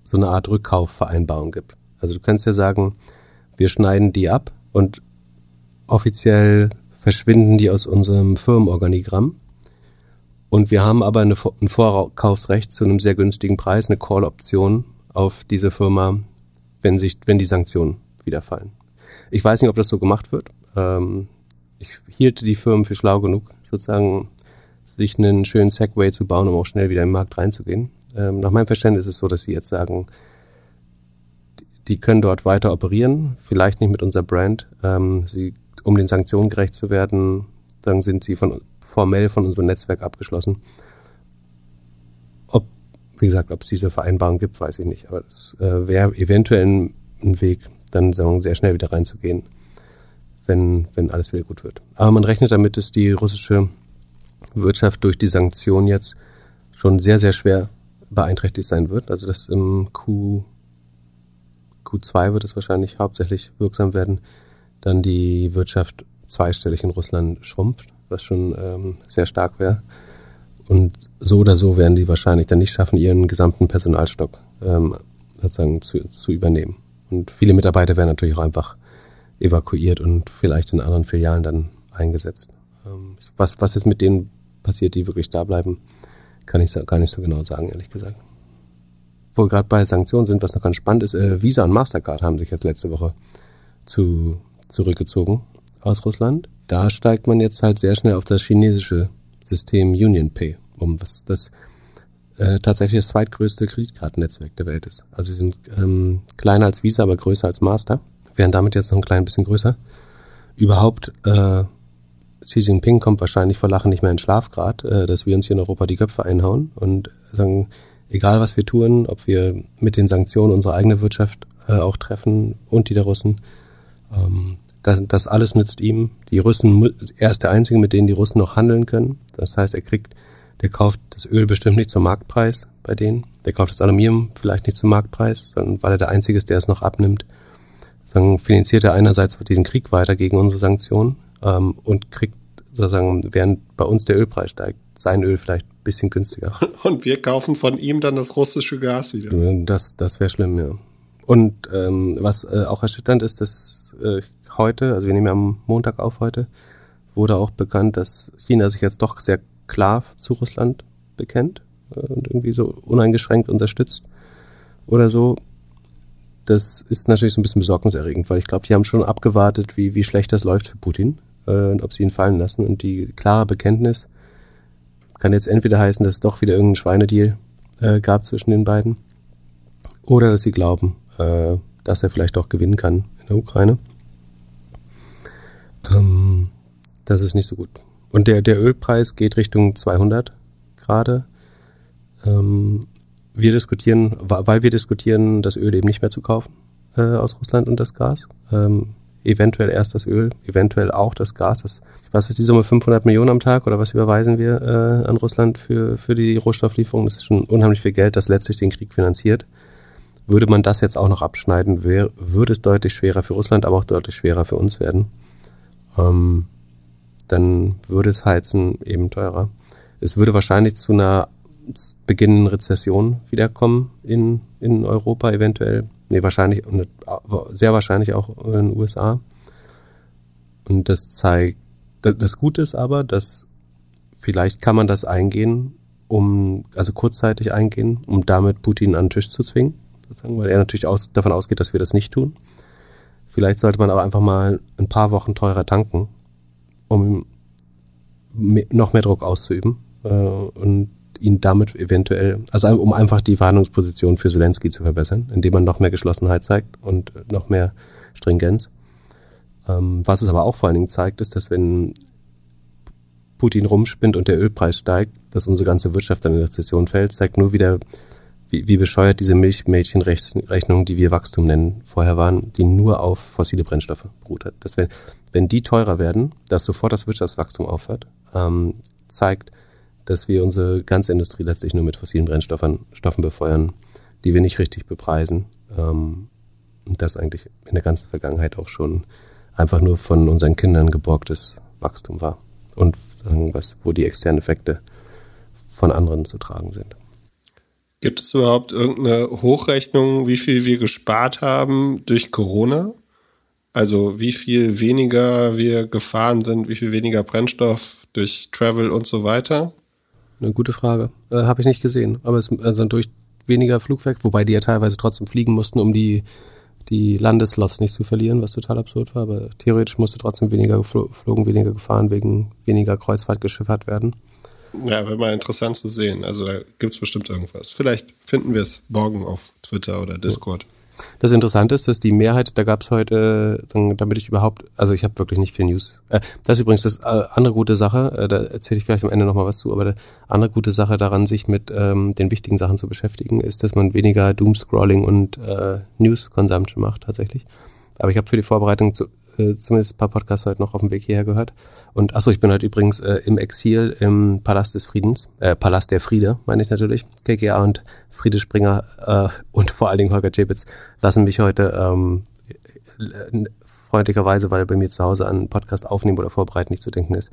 so eine Art Rückkaufvereinbarung gibt. Also du kannst ja sagen, wir schneiden die ab, und offiziell verschwinden die aus unserem Firmenorganigramm. Und wir haben aber eine, ein Vorkaufsrecht zu einem sehr günstigen Preis, eine Call-Option auf diese Firma, wenn, sich, wenn die Sanktionen wieder fallen. Ich weiß nicht, ob das so gemacht wird. Ähm, ich hielte die Firmen für schlau genug, sozusagen sich einen schönen Segway zu bauen, um auch schnell wieder im Markt reinzugehen. Ähm, nach meinem Verständnis ist es so, dass sie jetzt sagen, die können dort weiter operieren, vielleicht nicht mit unserer Brand. Ähm, sie, um den Sanktionen gerecht zu werden, dann sind sie von, formell von unserem Netzwerk abgeschlossen. Ob, wie gesagt, ob es diese Vereinbarung gibt, weiß ich nicht. Aber es äh, wäre eventuell ein, ein Weg, dann sagen sehr schnell wieder reinzugehen, wenn, wenn alles wieder gut wird. Aber man rechnet damit, dass die russische Wirtschaft durch die Sanktionen jetzt schon sehr, sehr schwer beeinträchtigt sein wird. Also dass im Q, Q2 wird es wahrscheinlich hauptsächlich wirksam werden, dann die Wirtschaft zweistellig in Russland schrumpft, was schon ähm, sehr stark wäre. Und so oder so werden die wahrscheinlich dann nicht schaffen, ihren gesamten Personalstock ähm, sozusagen zu, zu übernehmen. Und viele Mitarbeiter werden natürlich auch einfach evakuiert und vielleicht in anderen Filialen dann eingesetzt. Ähm, was, was jetzt mit denen passiert, die wirklich da bleiben, kann ich gar nicht so genau sagen, ehrlich gesagt. Wo wir gerade bei Sanktionen sind, was noch ganz spannend ist, äh, Visa und Mastercard haben sich jetzt letzte Woche zu, zurückgezogen aus Russland. Da steigt man jetzt halt sehr schnell auf das chinesische System UnionPay um, was das äh, tatsächlich das zweitgrößte Kreditkartennetzwerk der Welt ist. Also sie sind ähm, kleiner als Visa, aber größer als Master, wären damit jetzt noch ein klein bisschen größer. Überhaupt äh, Xi Jinping kommt wahrscheinlich vor Lachen nicht mehr in Schlafgrad, äh, dass wir uns hier in Europa die Köpfe einhauen und sagen, egal was wir tun, ob wir mit den Sanktionen unsere eigene Wirtschaft äh, auch treffen und die der Russen, ähm, das, das alles nützt ihm. Die Russen, er ist der Einzige, mit denen die Russen noch handeln können. Das heißt, er kriegt, der kauft das Öl bestimmt nicht zum Marktpreis bei denen. Der kauft das Aluminium vielleicht nicht zum Marktpreis, sondern weil er der Einzige ist, der es noch abnimmt. Dann finanziert er einerseits diesen Krieg weiter gegen unsere Sanktionen ähm, und kriegt sozusagen, während bei uns der Ölpreis steigt, sein Öl vielleicht ein bisschen günstiger. *laughs* Und wir kaufen von ihm dann das russische Gas wieder. Das, das wäre schlimm, ja. Und ähm, was äh, auch erschütternd ist, dass äh, heute, also wir nehmen ja am Montag auf heute, wurde auch bekannt, dass China sich jetzt doch sehr klar zu Russland bekennt äh, und irgendwie so uneingeschränkt unterstützt oder so das ist natürlich so ein bisschen besorgniserregend, weil ich glaube, die haben schon abgewartet, wie, wie schlecht das läuft für Putin äh, und ob sie ihn fallen lassen. Und die klare Bekenntnis kann jetzt entweder heißen, dass es doch wieder irgendeinen Schweinedeal äh, gab zwischen den beiden oder dass sie glauben, äh, dass er vielleicht doch gewinnen kann in der Ukraine. Ähm, das ist nicht so gut. Und der, der Ölpreis geht Richtung 200 gerade. Ähm, wir diskutieren, weil wir diskutieren, das Öl eben nicht mehr zu kaufen äh, aus Russland und das Gas. Ähm, eventuell erst das Öl, eventuell auch das Gas. Das, was ist die Summe? 500 Millionen am Tag oder was überweisen wir äh, an Russland für, für die Rohstofflieferung? Das ist schon unheimlich viel Geld, das letztlich den Krieg finanziert. Würde man das jetzt auch noch abschneiden, wär, würde es deutlich schwerer für Russland, aber auch deutlich schwerer für uns werden. Ähm, dann würde es Heizen eben teurer. Es würde wahrscheinlich zu einer beginnenden Rezession wiederkommen in, in Europa eventuell. Nee, wahrscheinlich, sehr wahrscheinlich auch in den USA. Und das zeigt, das Gute ist aber, dass vielleicht kann man das eingehen, um, also kurzzeitig eingehen, um damit Putin an den Tisch zu zwingen, sozusagen, weil er natürlich aus, davon ausgeht, dass wir das nicht tun. Vielleicht sollte man aber einfach mal ein paar Wochen teurer tanken, um noch mehr Druck auszuüben äh, und ihn damit eventuell, also um einfach die Verhandlungsposition für Zelensky zu verbessern, indem man noch mehr Geschlossenheit zeigt und noch mehr Stringenz. Ähm, was es aber auch vor allen Dingen zeigt, ist, dass wenn Putin rumspinnt und der Ölpreis steigt, dass unsere ganze Wirtschaft dann in Rezession fällt, zeigt nur wieder, wie, wie bescheuert diese Milchmädchenrechnungen, die wir Wachstum nennen, vorher waren, die nur auf fossile Brennstoffe beruht hat. Dass wenn, wenn die teurer werden, dass sofort das Wirtschaftswachstum aufhört, ähm, zeigt, dass wir unsere ganze Industrie letztlich nur mit fossilen Brennstoffen Stoffen befeuern, die wir nicht richtig bepreisen. Ähm, das eigentlich in der ganzen Vergangenheit auch schon einfach nur von unseren Kindern geborgtes Wachstum war. Und was, wo die externen Effekte von anderen zu tragen sind. Gibt es überhaupt irgendeine Hochrechnung, wie viel wir gespart haben durch Corona? Also wie viel weniger wir gefahren sind, wie viel weniger Brennstoff durch Travel und so weiter? Eine gute Frage. Äh, Habe ich nicht gesehen. Aber es also durch weniger Flugwerk, wobei die ja teilweise trotzdem fliegen mussten, um die, die Landeslots nicht zu verlieren, was total absurd war. Aber theoretisch musste trotzdem weniger geflogen, weniger gefahren, wegen weniger Kreuzfahrt geschiffert werden. Ja, wäre mal interessant zu sehen. Also da gibt es bestimmt irgendwas. Vielleicht finden wir es morgen auf Twitter oder Discord. Das Interessante ist, dass die Mehrheit, da gab es heute, damit ich überhaupt, also ich habe wirklich nicht viel News. Äh, das ist übrigens das äh, andere gute Sache, äh, da erzähle ich vielleicht am Ende nochmal was zu, aber die andere gute Sache daran, sich mit ähm, den wichtigen Sachen zu beschäftigen, ist, dass man weniger Doomscrolling und äh, News-Consumption macht tatsächlich. Aber ich habe für die Vorbereitung zu, äh, zumindest ein paar Podcasts heute noch auf dem Weg hierher gehört. Und achso, ich bin heute übrigens äh, im Exil im Palast des Friedens, äh, Palast der Friede, meine ich natürlich. KKA und Friede Springer äh, und vor allen Dingen Holger Jebitz lassen mich heute ähm, freundlicherweise, weil bei mir zu Hause an Podcast aufnehmen oder vorbereiten nicht zu denken ist,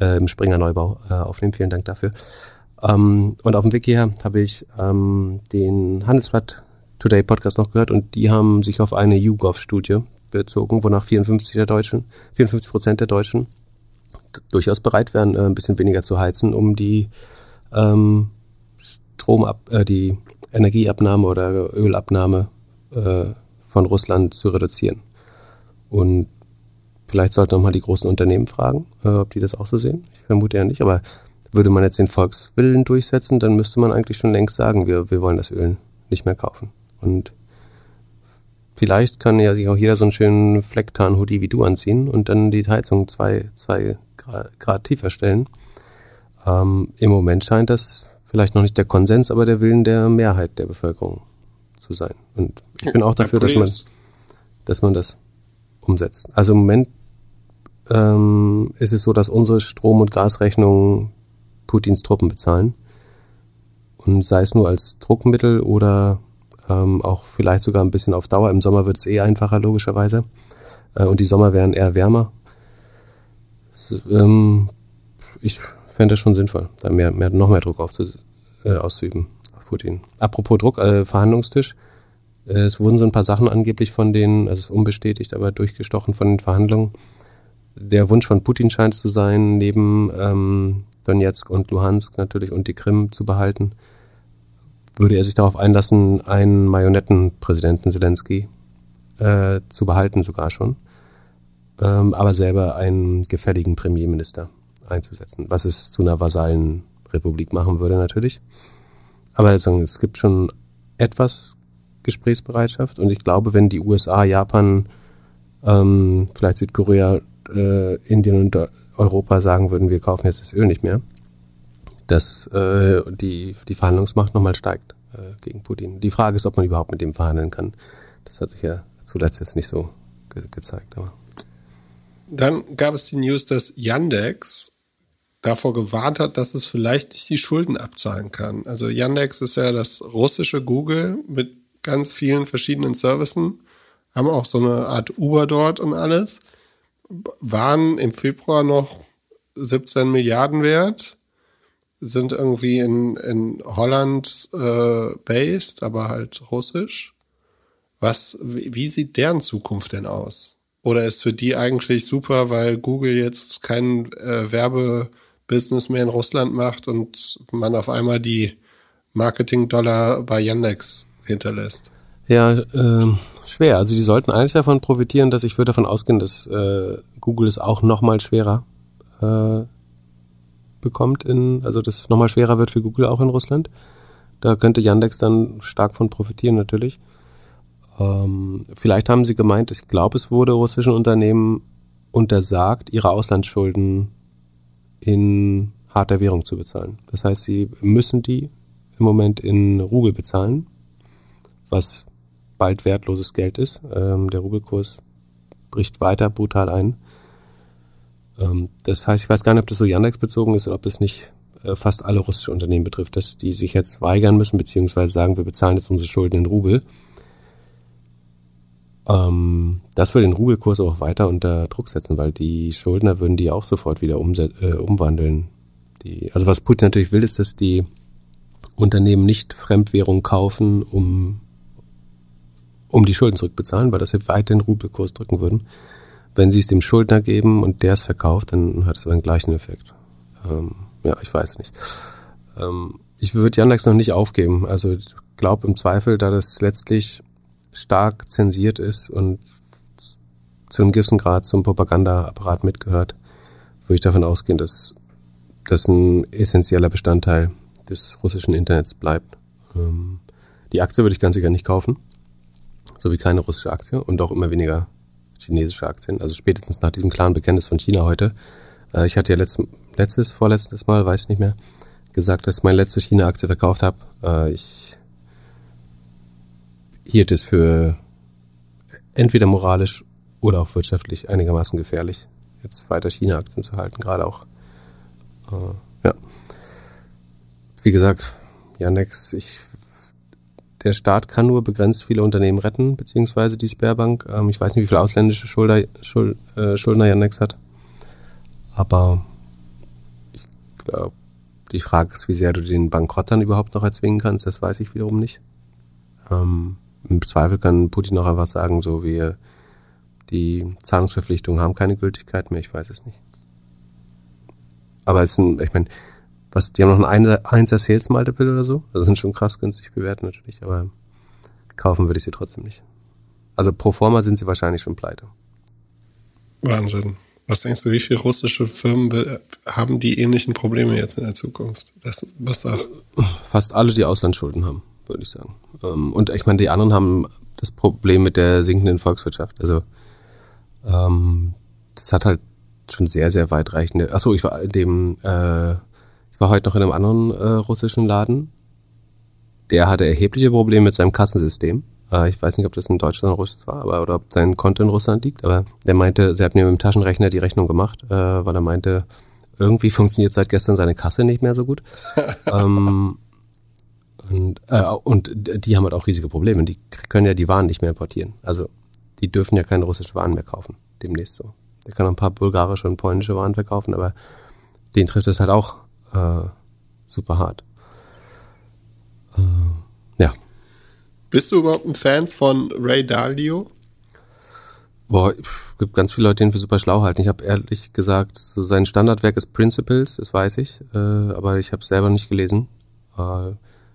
äh, im Springer Neubau äh, aufnehmen. Vielen Dank dafür. Ähm, und auf dem Weg hierher habe ich ähm, den Handelsblatt Today Podcast noch gehört und die haben sich auf eine YouGov-Studie bezogen, wonach 54 der Deutschen, 54 Prozent der Deutschen durchaus bereit wären, äh, ein bisschen weniger zu heizen, um die ähm, Stromab, äh, die Energieabnahme oder Ölabnahme äh, von Russland zu reduzieren. Und vielleicht sollten wir mal die großen Unternehmen fragen, äh, ob die das auch so sehen. Ich vermute ja nicht, aber würde man jetzt den Volkswillen durchsetzen, dann müsste man eigentlich schon längst sagen, wir, wir wollen das Öl nicht mehr kaufen. Und vielleicht kann ja sich auch jeder so einen schönen Flecktarn-Hoodie wie du anziehen und dann die Heizung zwei, zwei Grad, tiefer stellen. Ähm, Im Moment scheint das vielleicht noch nicht der Konsens, aber der Willen der Mehrheit der Bevölkerung zu sein. Und ich bin auch dafür, dass man, dass man das umsetzt. Also im Moment ähm, ist es so, dass unsere Strom- und Gasrechnungen Putins Truppen bezahlen. Und sei es nur als Druckmittel oder ähm, auch vielleicht sogar ein bisschen auf Dauer. Im Sommer wird es eh einfacher, logischerweise. Äh, und die Sommer wären eher wärmer. Ähm, ich fände es schon sinnvoll, da mehr, mehr, noch mehr Druck aufzu, äh, auszuüben auf Putin. Apropos Druck, äh, Verhandlungstisch. Es wurden so ein paar Sachen angeblich von denen, also es ist unbestätigt, aber durchgestochen von den Verhandlungen. Der Wunsch von Putin scheint es zu sein, neben ähm, Donetsk und Luhansk natürlich und die Krim zu behalten würde er sich darauf einlassen, einen Marionettenpräsidenten Zelensky äh, zu behalten sogar schon, ähm, aber selber einen gefälligen Premierminister einzusetzen, was es zu einer Vasallenrepublik machen würde natürlich. Aber es gibt schon etwas Gesprächsbereitschaft und ich glaube, wenn die USA, Japan, ähm, vielleicht Südkorea, äh, Indien und Europa sagen würden, wir kaufen jetzt das Öl nicht mehr, dass äh, die, die Verhandlungsmacht nochmal steigt äh, gegen Putin. Die Frage ist, ob man überhaupt mit dem verhandeln kann. Das hat sich ja zuletzt jetzt nicht so ge gezeigt. Aber. Dann gab es die News, dass Yandex davor gewarnt hat, dass es vielleicht nicht die Schulden abzahlen kann. Also Yandex ist ja das russische Google mit ganz vielen verschiedenen Services, haben auch so eine Art Uber dort und alles, waren im Februar noch 17 Milliarden wert sind irgendwie in, in Holland äh, based, aber halt russisch. Was, wie, wie sieht deren Zukunft denn aus? Oder ist für die eigentlich super, weil Google jetzt kein äh, Werbebusiness mehr in Russland macht und man auf einmal die Marketing-Dollar bei Yandex hinterlässt? Ja, äh, schwer. Also die sollten eigentlich davon profitieren, dass ich würde davon ausgehen, dass äh, Google es auch noch mal schwerer äh, bekommt in, also das nochmal schwerer wird für Google auch in Russland. Da könnte Yandex dann stark von profitieren natürlich. Ähm, vielleicht haben sie gemeint, ich glaube, es wurde russischen Unternehmen untersagt, ihre Auslandsschulden in harter Währung zu bezahlen. Das heißt, sie müssen die im Moment in Rubel bezahlen, was bald wertloses Geld ist. Ähm, der Rubelkurs bricht weiter brutal ein. Ähm, das heißt, ich weiß gar nicht, ob das so Yandex bezogen ist oder ob das nicht äh, fast alle russische Unternehmen betrifft, dass die sich jetzt weigern müssen, beziehungsweise sagen, wir bezahlen jetzt unsere Schulden in Rubel. Ähm, das würde den Rubelkurs auch weiter unter Druck setzen, weil die Schuldner würden die auch sofort wieder äh, umwandeln. Die, also was Putin natürlich will, ist, dass die Unternehmen nicht Fremdwährung kaufen, um, um die Schulden zurückbezahlen, weil das ja weiter den Rubelkurs drücken würden. Wenn sie es dem Schuldner geben und der es verkauft, dann hat es aber den gleichen Effekt. Ähm, ja, ich weiß nicht. Ähm, ich würde Yandex noch nicht aufgeben. Also ich glaube im Zweifel, da das letztlich stark zensiert ist und zu einem gewissen Grad zum Propagandaapparat mitgehört, würde ich davon ausgehen, dass das ein essentieller Bestandteil des russischen Internets bleibt. Ähm, die Aktie würde ich ganz sicher nicht kaufen, So wie keine russische Aktie und auch immer weniger chinesische Aktien. Also spätestens nach diesem klaren Bekenntnis von China heute. Äh, ich hatte ja letzt, letztes, vorletztes Mal, weiß ich nicht mehr, gesagt, dass ich meine letzte China-Aktie verkauft habe. Äh, ich hielt es für entweder moralisch oder auch wirtschaftlich einigermaßen gefährlich, jetzt weiter China-Aktien zu halten, gerade auch. Äh, ja. Wie gesagt, Yandex, ich der Staat kann nur begrenzt viele Unternehmen retten, beziehungsweise die Sperrbank. Ähm, ich weiß nicht, wie viele ausländische Schulder, Schuld, äh, Schuldner Yandex hat. Aber ich glaube, die Frage ist, wie sehr du den Bankrott dann überhaupt noch erzwingen kannst. Das weiß ich wiederum nicht. Ähm, Im Zweifel kann Putin noch einfach sagen, so wie die Zahlungsverpflichtungen haben keine Gültigkeit mehr. Ich weiß es nicht. Aber es ist ein, ich meine, was, die haben noch ein 1er Sales Multiple oder so. Also sind schon krass günstig bewertet natürlich, aber kaufen würde ich sie trotzdem nicht. Also pro forma sind sie wahrscheinlich schon pleite. Wahnsinn. Was denkst du, wie viele russische Firmen haben die ähnlichen Probleme jetzt in der Zukunft? Das, was da? Fast alle, die Auslandsschulden haben, würde ich sagen. Ähm, und ich meine, die anderen haben das Problem mit der sinkenden Volkswirtschaft. Also ähm, das hat halt schon sehr, sehr weitreichende. Achso, ich war in dem äh, ich war heute noch in einem anderen äh, russischen Laden. Der hatte erhebliche Probleme mit seinem Kassensystem. Äh, ich weiß nicht, ob das in Deutschland oder Russland war, aber oder ob sein Konto in Russland liegt. Aber der meinte, der hat mir mit dem Taschenrechner die Rechnung gemacht, äh, weil er meinte, irgendwie funktioniert seit gestern seine Kasse nicht mehr so gut. *laughs* ähm, und, äh, und die haben halt auch riesige Probleme. Die können ja die Waren nicht mehr importieren. Also die dürfen ja keine russischen Waren mehr kaufen, demnächst so. Der kann ein paar bulgarische und polnische Waren verkaufen, aber den trifft es halt auch äh, super hart. Äh, ja. Bist du überhaupt ein Fan von Ray Dalio? Boah, es gibt ganz viele Leute, die ihn für super schlau halten. Ich habe ehrlich gesagt, sein Standardwerk ist Principles, das weiß ich, äh, aber ich habe es selber nicht gelesen. Äh,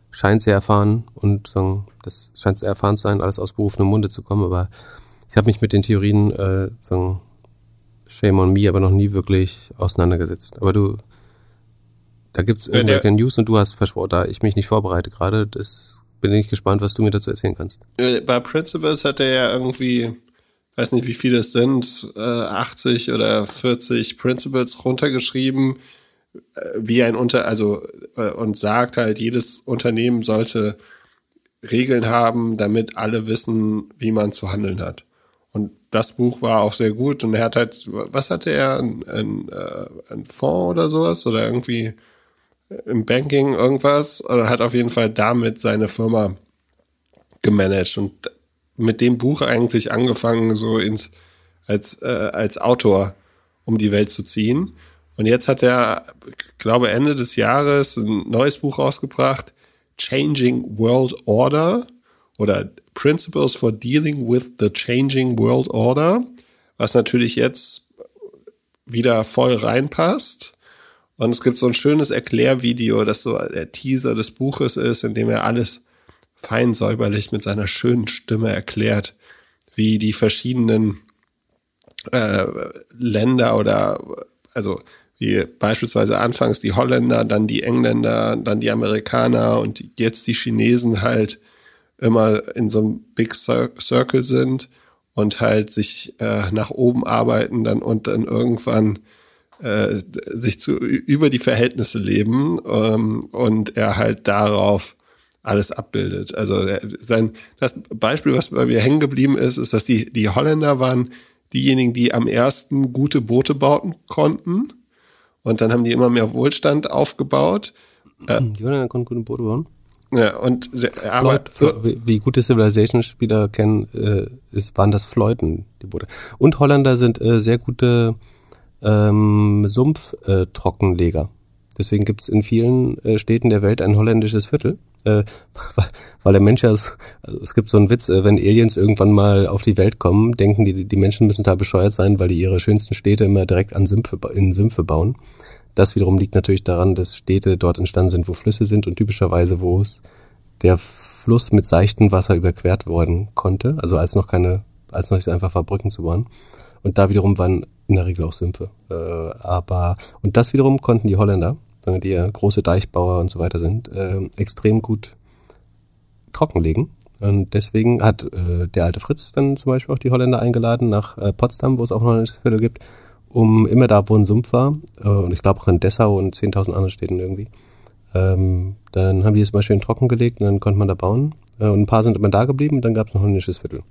scheint sehr erfahren und sagen, das scheint sehr erfahren zu sein, alles aus berufenem Munde zu kommen, aber ich habe mich mit den Theorien, äh, sagen, Shame on me, aber noch nie wirklich auseinandergesetzt. Aber du da gibt's irgendwelche News und du hast versprochen, da ich mich nicht vorbereite gerade, das bin ich gespannt, was du mir dazu erzählen kannst. Bei Principles hat er ja irgendwie, weiß nicht, wie viele es sind, 80 äh, oder 40 Principles runtergeschrieben, äh, wie ein Unter, also, äh, und sagt halt, jedes Unternehmen sollte Regeln haben, damit alle wissen, wie man zu handeln hat. Und das Buch war auch sehr gut und er hat halt, was hatte er, ein, ein, ein Fonds oder sowas oder irgendwie im Banking irgendwas und hat auf jeden Fall damit seine Firma gemanagt und mit dem Buch eigentlich angefangen, so ins, als, äh, als Autor um die Welt zu ziehen. Und jetzt hat er, glaube Ende des Jahres ein neues Buch rausgebracht, Changing World Order oder Principles for Dealing with the Changing World Order, was natürlich jetzt wieder voll reinpasst. Und es gibt so ein schönes Erklärvideo, das so der Teaser des Buches ist, in dem er alles fein säuberlich mit seiner schönen Stimme erklärt, wie die verschiedenen äh, Länder oder also wie beispielsweise anfangs die Holländer, dann die Engländer, dann die Amerikaner und jetzt die Chinesen halt immer in so einem Big Circle sind und halt sich äh, nach oben arbeiten dann und dann irgendwann äh, sich zu über die Verhältnisse leben ähm, und er halt darauf alles abbildet. Also sein das Beispiel, was bei mir hängen geblieben ist, ist, dass die die Holländer waren diejenigen, die am ersten gute Boote bauten konnten und dann haben die immer mehr Wohlstand aufgebaut. Äh, die Holländer konnten gute Boote bauen. Ja, und aber Floyd, wie, wie gute Civilization-Spieler kennen, äh, ist, waren das Fleuten, die Boote. Und Holländer sind äh, sehr gute ähm, Sumpftrockenleger. Deswegen gibt es in vielen äh, Städten der Welt ein holländisches Viertel, äh, *laughs* weil der Mensch ja, es gibt so einen Witz, äh, wenn Aliens irgendwann mal auf die Welt kommen, denken die, die Menschen müssen da bescheuert sein, weil die ihre schönsten Städte immer direkt an Sümpfe, in Sümpfe bauen. Das wiederum liegt natürlich daran, dass Städte dort entstanden sind, wo Flüsse sind und typischerweise, wo es der Fluss mit seichtem Wasser überquert worden konnte, also als noch keine, als noch nicht einfach war, Brücken zu bauen. Und da wiederum waren in der Regel auch Sümpfe. Äh, aber, und das wiederum konnten die Holländer, die ja große Deichbauer und so weiter sind, äh, extrem gut trockenlegen. Und deswegen hat äh, der alte Fritz dann zum Beispiel auch die Holländer eingeladen nach äh, Potsdam, wo es auch ein Viertel gibt, um immer da, wo ein Sumpf war, äh, und ich glaube auch in Dessau und 10.000 anderen Städten irgendwie, ähm, dann haben die es mal schön trockengelegt und dann konnte man da bauen. Äh, und ein paar sind immer da geblieben und dann gab es ein holländisches Viertel.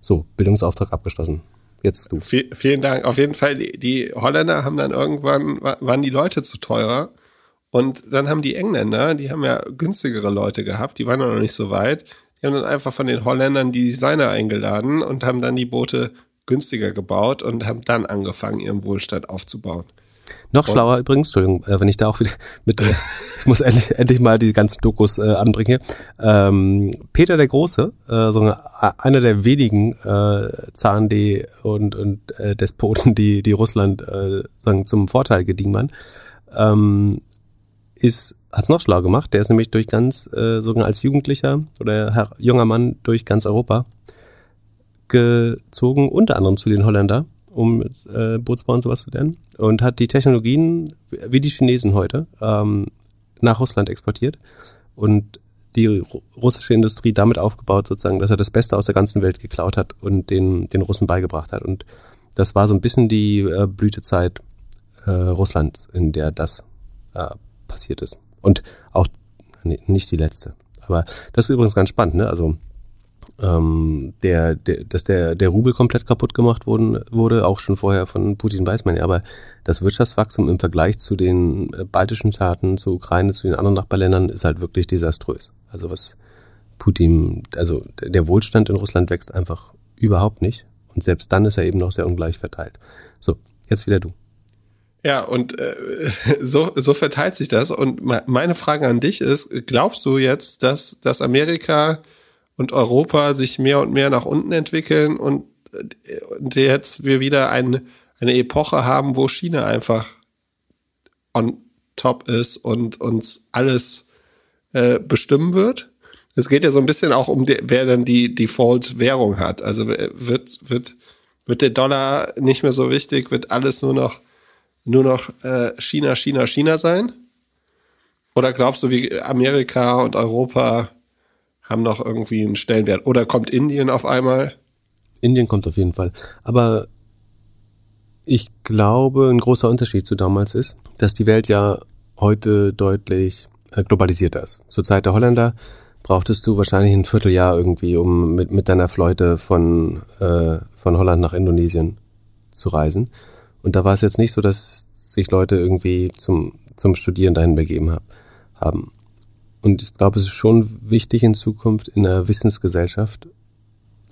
So, Bildungsauftrag abgeschlossen. Jetzt du. V vielen Dank. Auf jeden Fall, die, die Holländer haben dann irgendwann, waren die Leute zu teurer. Und dann haben die Engländer, die haben ja günstigere Leute gehabt, die waren noch nicht so weit. Die haben dann einfach von den Holländern die Designer eingeladen und haben dann die Boote günstiger gebaut und haben dann angefangen, ihren Wohlstand aufzubauen. Noch und schlauer übrigens, Entschuldigung, äh, wenn ich da auch wieder *laughs* mit, äh, ich muss endlich, endlich mal die ganzen Dokus äh, anbringen hier. Ähm, Peter der Große, äh, so einer der wenigen äh, Zahn-D und, und äh, Despoten, die, die Russland äh, sagen, zum Vorteil gediehen waren, ähm, ist hat's noch schlau gemacht. Der ist nämlich durch ganz, äh, sogar als Jugendlicher oder Herr, junger Mann durch ganz Europa gezogen, unter anderem zu den Holländer, um äh, Bootsbau und sowas zu lernen und hat die Technologien, wie die Chinesen heute, ähm, nach Russland exportiert und die russische Industrie damit aufgebaut, sozusagen, dass er das Beste aus der ganzen Welt geklaut hat und den, den Russen beigebracht hat. Und das war so ein bisschen die äh, Blütezeit äh, Russlands, in der das äh, passiert ist. Und auch nee, nicht die letzte. Aber das ist übrigens ganz spannend, ne? Also ähm, der, der, dass der, der Rubel komplett kaputt gemacht worden, wurde, auch schon vorher von Putin weiß man ja, aber das Wirtschaftswachstum im Vergleich zu den äh, baltischen Staaten, zu Ukraine, zu den anderen Nachbarländern ist halt wirklich desaströs. Also was Putin, also der Wohlstand in Russland wächst einfach überhaupt nicht. Und selbst dann ist er eben noch sehr ungleich verteilt. So, jetzt wieder du. Ja, und äh, *laughs* so, so verteilt sich das. Und meine Frage an dich ist, glaubst du jetzt, dass, dass Amerika und Europa sich mehr und mehr nach unten entwickeln und, und jetzt wir wieder ein, eine Epoche haben, wo China einfach on top ist und uns alles äh, bestimmen wird? Es geht ja so ein bisschen auch um, die, wer dann die Default-Währung hat. Also wird, wird, wird der Dollar nicht mehr so wichtig, wird alles nur noch nur noch äh, China, China, China sein? Oder glaubst du, wie Amerika und Europa haben noch irgendwie einen Stellenwert? Oder kommt Indien auf einmal? Indien kommt auf jeden Fall. Aber ich glaube, ein großer Unterschied zu damals ist, dass die Welt ja heute deutlich äh, globalisierter ist. Zur Zeit der Holländer brauchtest du wahrscheinlich ein Vierteljahr irgendwie, um mit, mit deiner Fleute von, äh, von Holland nach Indonesien zu reisen. Und da war es jetzt nicht so, dass sich Leute irgendwie zum, zum Studieren dahin begeben hab, haben. Und ich glaube, es ist schon wichtig in Zukunft in einer Wissensgesellschaft,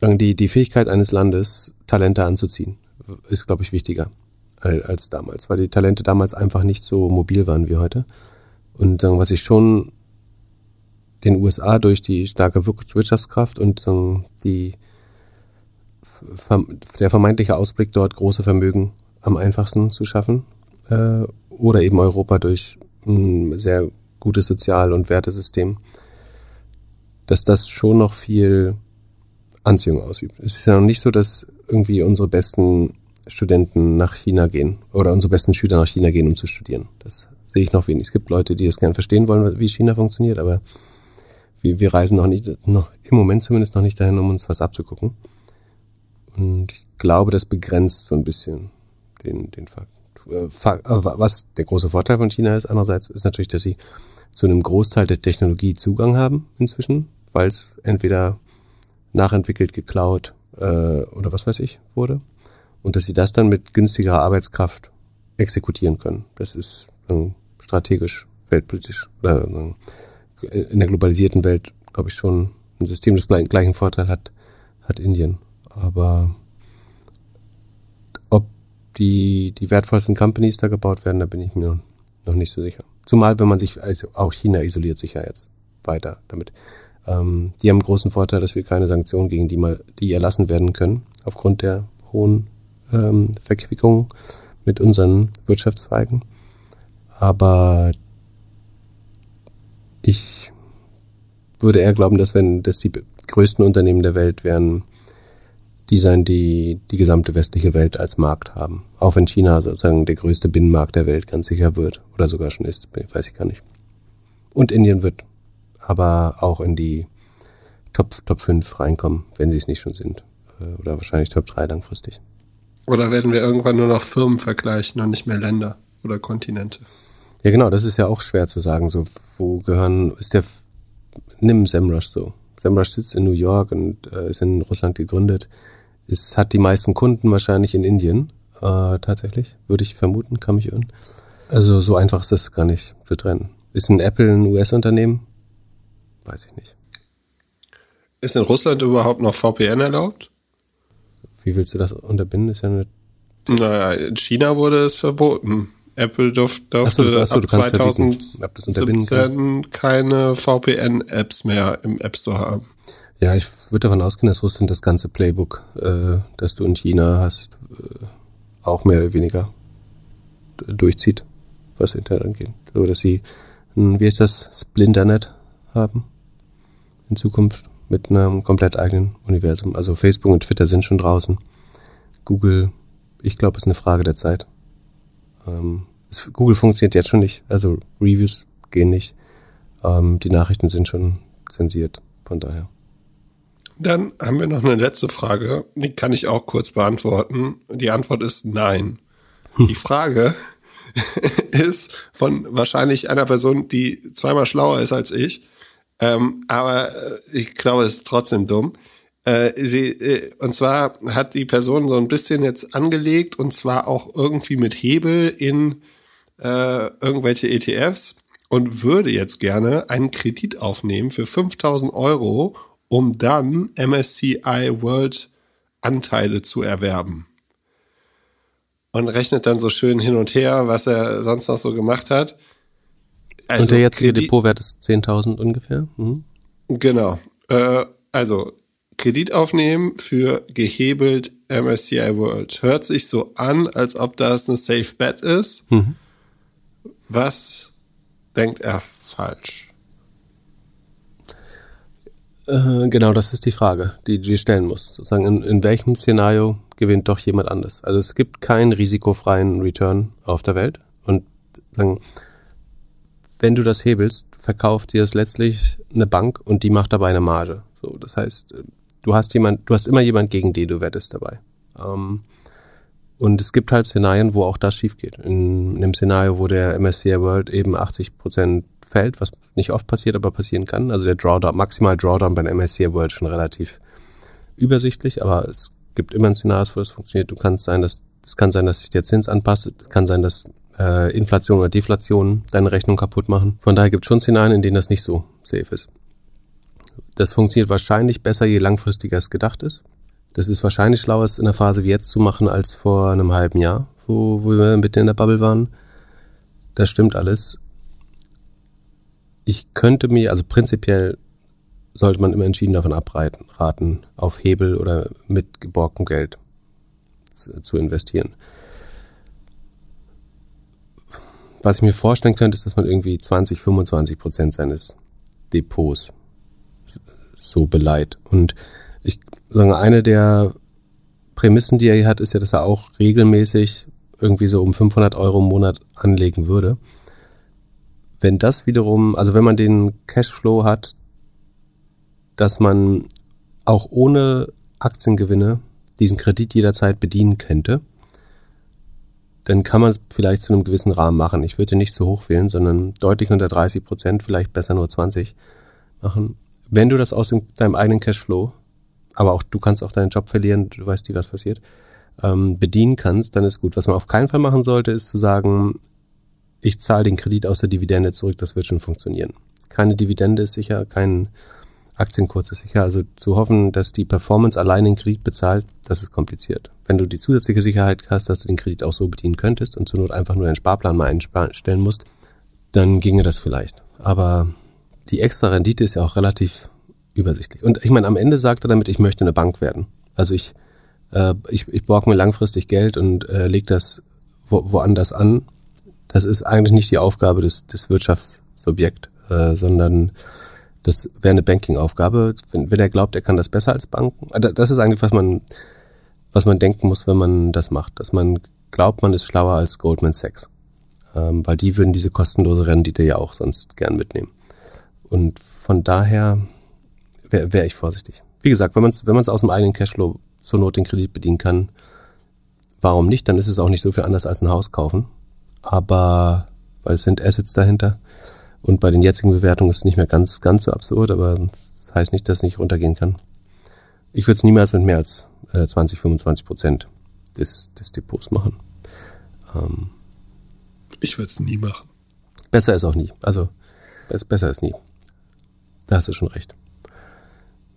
die, die Fähigkeit eines Landes, Talente anzuziehen, ist, glaube ich, wichtiger als damals, weil die Talente damals einfach nicht so mobil waren wie heute. Und was ich schon den USA durch die starke Wirtschaftskraft und die, der vermeintliche Ausblick dort große Vermögen am einfachsten zu schaffen. Äh, oder eben Europa durch ein sehr gutes Sozial- und Wertesystem, dass das schon noch viel Anziehung ausübt. Es ist ja noch nicht so, dass irgendwie unsere besten Studenten nach China gehen oder unsere besten Schüler nach China gehen, um zu studieren. Das sehe ich noch wenig. Es gibt Leute, die es gerne verstehen wollen, wie China funktioniert, aber wir, wir reisen noch nicht, noch im Moment zumindest noch nicht dahin, um uns was abzugucken. Und ich glaube, das begrenzt so ein bisschen den, den Fakt. Äh, äh, was der große Vorteil von China ist, andererseits ist natürlich, dass sie zu einem Großteil der Technologie Zugang haben inzwischen, weil es entweder nachentwickelt, geklaut äh, oder was weiß ich wurde. Und dass sie das dann mit günstigerer Arbeitskraft exekutieren können. Das ist äh, strategisch, weltpolitisch oder äh, in der globalisierten Welt, glaube ich, schon ein System, das gleichen Vorteil hat, hat Indien. Aber die, die wertvollsten Companies da gebaut werden, da bin ich mir noch nicht so sicher. Zumal, wenn man sich, also auch China isoliert sich ja jetzt weiter damit. Ähm, die haben großen Vorteil, dass wir keine Sanktionen gegen die mal, die erlassen werden können, aufgrund der hohen ähm, Verquickung mit unseren Wirtschaftszweigen. Aber ich würde eher glauben, dass wenn, dass die größten Unternehmen der Welt wären die sein, die die gesamte westliche Welt als Markt haben. Auch wenn China sozusagen der größte Binnenmarkt der Welt ganz sicher wird oder sogar schon ist, weiß ich gar nicht. Und Indien wird aber auch in die Top, Top 5 reinkommen, wenn sie es nicht schon sind. Äh, Oder wahrscheinlich Top 3 langfristig. Oder werden wir irgendwann nur noch Firmen vergleichen und nicht mehr Länder oder Kontinente? Ja, genau, das ist ja auch schwer zu sagen. So, wo gehören, ist der, nimm SEMrush so. SEMrush sitzt in New York und äh, ist in Russland gegründet. Es hat die meisten Kunden wahrscheinlich in Indien, äh, tatsächlich, würde ich vermuten, kann mich irren. Also so einfach ist das gar nicht zu trennen. Ist ein Apple ein US-Unternehmen? Weiß ich nicht. Ist in Russland überhaupt noch VPN erlaubt? Wie willst du das unterbinden? Ist ja eine Naja, in China wurde es verboten. Apple durf, durfte ach so, ab du kannst verbieten, ob du es unterbinden 2017 keine VPN-Apps mehr im App Store haben. Ja, ich würde davon ausgehen, dass Russland das ganze Playbook, äh, das du in China hast, äh, auch mehr oder weniger durchzieht, was Internet angeht. So, dass sie, ein, wie heißt das, Splinternet haben in Zukunft mit einem komplett eigenen Universum. Also Facebook und Twitter sind schon draußen. Google, ich glaube, ist eine Frage der Zeit. Ähm, es, Google funktioniert jetzt schon nicht, also Reviews gehen nicht. Ähm, die Nachrichten sind schon zensiert, von daher. Dann haben wir noch eine letzte Frage, die kann ich auch kurz beantworten. Die Antwort ist nein. Die *laughs* Frage *laughs* ist von wahrscheinlich einer Person, die zweimal schlauer ist als ich, ähm, aber äh, ich glaube, es ist trotzdem dumm. Äh, sie, äh, und zwar hat die Person so ein bisschen jetzt angelegt und zwar auch irgendwie mit Hebel in äh, irgendwelche ETFs und würde jetzt gerne einen Kredit aufnehmen für 5000 Euro, um dann MSCI World Anteile zu erwerben. Und rechnet dann so schön hin und her, was er sonst noch so gemacht hat. Also und der jetzige Kredit- Depotwert ist 10.000 ungefähr. Mhm. Genau. Äh, also Kredit aufnehmen für gehebelt MSCI World. Hört sich so an, als ob das eine Safe Bet ist. Mhm. Was denkt er falsch? Äh, genau, das ist die Frage, die du dir stellen musst. Sozusagen, in, in welchem Szenario gewinnt doch jemand anders? Also es gibt keinen risikofreien Return auf der Welt. Und sagen, wenn du das hebelst, verkauft dir das letztlich eine Bank und die macht dabei eine Marge. So, das heißt, du hast jemand, du hast immer jemand, gegen den du wettest dabei. Ähm, und es gibt halt Szenarien, wo auch das schief geht. In, in einem Szenario, wo der MSCI World eben 80 Prozent fällt, was nicht oft passiert, aber passieren kann. Also der Drawdown, maximal Drawdown bei der MSCI World schon relativ übersichtlich, aber es gibt immer ein Szenario, wo das funktioniert. Du kannst sein, dass es kann sein, dass sich der Zins anpasst. Es kann sein, dass äh, Inflation oder Deflation deine Rechnung kaputt machen. Von daher gibt es schon Szenarien, in denen das nicht so safe ist. Das funktioniert wahrscheinlich besser, je langfristiger es gedacht ist. Das ist wahrscheinlich schlauer, es in einer Phase wie jetzt zu machen, als vor einem halben Jahr, wo, wo wir mitten in der Bubble waren. Das stimmt alles. Ich könnte mir, also prinzipiell sollte man immer entschieden davon abraten, raten, auf Hebel oder mit geborgtem Geld zu, zu investieren. Was ich mir vorstellen könnte, ist, dass man irgendwie 20, 25 Prozent seines Depots so beleiht. Und ich sage, eine der Prämissen, die er hier hat, ist ja, dass er auch regelmäßig irgendwie so um 500 Euro im Monat anlegen würde. Wenn das wiederum, also wenn man den Cashflow hat, dass man auch ohne Aktiengewinne diesen Kredit jederzeit bedienen könnte, dann kann man es vielleicht zu einem gewissen Rahmen machen. Ich würde nicht zu hoch wählen, sondern deutlich unter 30 Prozent, vielleicht besser nur 20 machen. Wenn du das aus deinem eigenen Cashflow, aber auch du kannst auch deinen Job verlieren, du weißt nie, was passiert, ähm, bedienen kannst, dann ist gut. Was man auf keinen Fall machen sollte, ist zu sagen, ich zahle den Kredit aus der Dividende zurück, das wird schon funktionieren. Keine Dividende ist sicher, kein Aktienkurs ist sicher. Also zu hoffen, dass die Performance allein den Kredit bezahlt, das ist kompliziert. Wenn du die zusätzliche Sicherheit hast, dass du den Kredit auch so bedienen könntest und zur Not einfach nur deinen Sparplan mal einstellen musst, dann ginge das vielleicht. Aber die extra Rendite ist ja auch relativ übersichtlich. Und ich meine, am Ende sagt er damit, ich möchte eine Bank werden. Also ich, äh, ich, ich borge mir langfristig Geld und äh, lege das wo, woanders an. Das ist eigentlich nicht die Aufgabe des, des Wirtschaftsobjekts, äh, sondern das wäre eine Banking-Aufgabe. Wenn, wenn er glaubt, er kann das besser als Banken. äh, Das ist eigentlich, was man, was man denken muss, wenn man das macht. Dass man glaubt, man ist schlauer als Goldman Sachs. Ähm, weil die würden diese kostenlose Rendite ja auch sonst gern mitnehmen. Und von daher wäre wär ich vorsichtig. Wie gesagt, wenn man es wenn man's aus dem eigenen Cashflow zur Not den Kredit bedienen kann, warum nicht? Dann ist es auch nicht so viel anders als ein Haus kaufen. Aber, weil es sind Assets dahinter. Und bei den jetzigen Bewertungen ist es nicht mehr ganz, ganz so absurd, aber das heißt nicht, dass es nicht runtergehen kann. Ich würde es niemals mit mehr als äh, 20, 25 Prozent des, des Depots machen. Ähm, Ich würde es nie machen. besser ist auch nie. Also, bes- besser ist nie. Da hast du schon recht.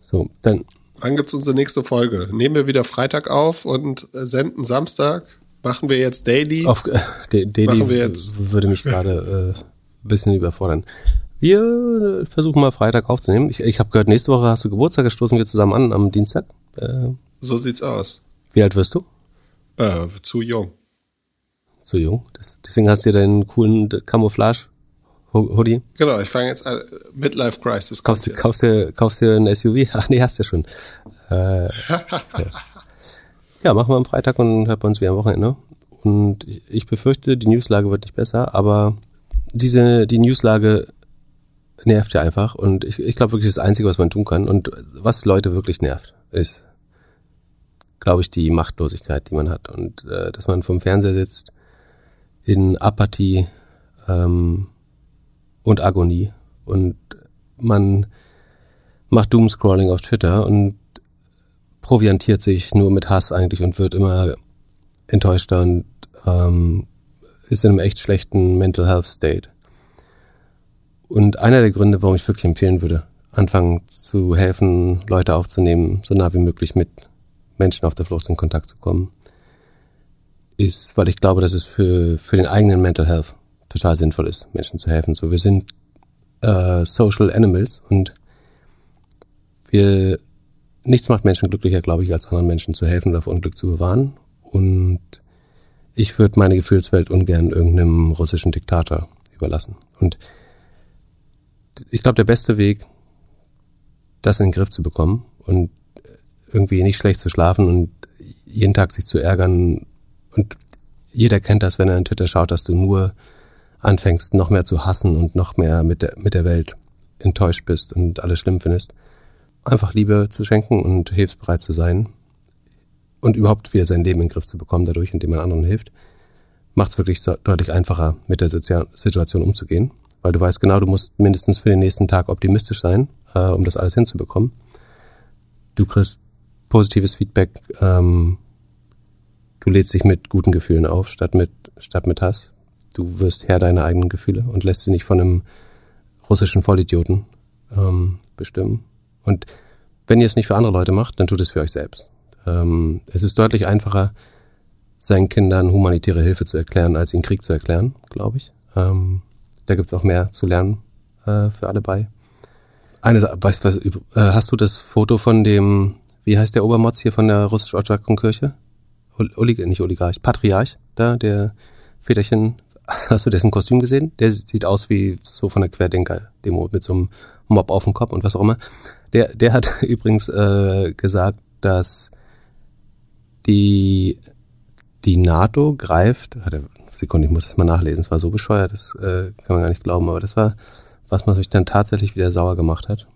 So, dann Wann gibt's unsere nächste Folge? Nehmen wir wieder Freitag auf und senden Samstag? Machen wir jetzt Daily? Auf, äh, Daily Machen wir jetzt. würde mich gerade äh, ein bisschen überfordern. Wir versuchen mal Freitag aufzunehmen. Ich, ich habe gehört, nächste Woche hast du Geburtstag, da stoßen wir zusammen an am Dienstag. Äh, So sieht's aus. wie alt wirst du? Äh, zu jung. So jung. Das, deswegen hast du dir deinen coolen Camouflage-Hoodie. Genau, ich fange jetzt an. Midlife Crisis. Kaufst, du- kaufst, dir, kaufst dir ein SUV? Ach *laughs* nee, hast du ja schon. Äh, ja. ja, machen wir am Freitag und hört bei uns wieder am Wochenende. Und ich, ich befürchte, die Newslage wird nicht besser, aber diese, die Newslage nervt ja einfach. Und ich, ich glaube wirklich, das Einzige, was man tun kann und was Leute wirklich nervt, ist, glaube ich, die Machtlosigkeit, die man hat. Und äh, dass man vom Fernseher sitzt in Apathie ähm, und Agonie und man macht Doomscrolling auf Twitter und proviantiert sich nur mit Hass eigentlich und wird immer enttäuschter und ähm, ist in einem echt schlechten Mental Health State. Und einer der Gründe, warum ich wirklich empfehlen würde, anfangen zu helfen, Leute aufzunehmen, so nah wie möglich mit Menschen auf der Flucht in Kontakt zu kommen, ist, weil ich glaube, dass es für, für den eigenen Mental Health total sinnvoll ist, Menschen zu helfen. So, wir sind äh, Social Animals und wir nichts macht Menschen glücklicher, glaube ich, als anderen Menschen zu helfen oder vor Unglück zu bewahren. Und ich würde meine Gefühlswelt ungern irgendeinem russischen Diktator überlassen. Und ich glaube, der beste Weg, das in den Griff zu bekommen und irgendwie nicht schlecht zu schlafen und jeden Tag sich zu ärgern und jeder kennt das, wenn er in Twitter schaut, dass du nur anfängst, noch mehr zu hassen und noch mehr mit der, mit der Welt enttäuscht bist und alles schlimm findest. Einfach Liebe zu schenken und hilfsbereit zu sein und überhaupt wieder sein Leben in den Griff zu bekommen, dadurch, indem man anderen hilft, macht es wirklich so, deutlich einfacher, mit der Sozial Situation umzugehen, weil du weißt genau, du musst mindestens für den nächsten Tag optimistisch sein, äh, um das alles hinzubekommen. Du kriegst positives Feedback, ähm, du lädst dich mit guten Gefühlen auf, statt mit, statt mit Hass. Du wirst Herr deiner eigenen Gefühle und lässt sie nicht von einem russischen Vollidioten ähm, bestimmen. Und wenn ihr es nicht für andere Leute macht, dann tut es für euch selbst. Ähm, es ist deutlich einfacher, seinen Kindern humanitäre Hilfe zu erklären, als ihnen Krieg zu erklären, glaube ich. Ähm, da gibt's auch mehr zu lernen äh, für alle bei. Eine Sache, weißt was, äh, hast du das Foto von dem, wie heißt der Obermotz hier von der russisch-orthodoxen Kirche? Ol- Olig nicht Oligarch, Patriarch, da, der Väterchen, hast du dessen Kostüm gesehen? Der sieht aus wie so von der Querdenker-Demo mit so einem Mob auf dem Kopf und was auch immer. Der, der hat *laughs* übrigens äh, gesagt, dass die, die NATO greift, hat er, Sekunde, ich muss das mal nachlesen, es war so bescheuert, das äh, kann man gar nicht glauben, aber das war, was man sich dann tatsächlich wieder sauer gemacht hat.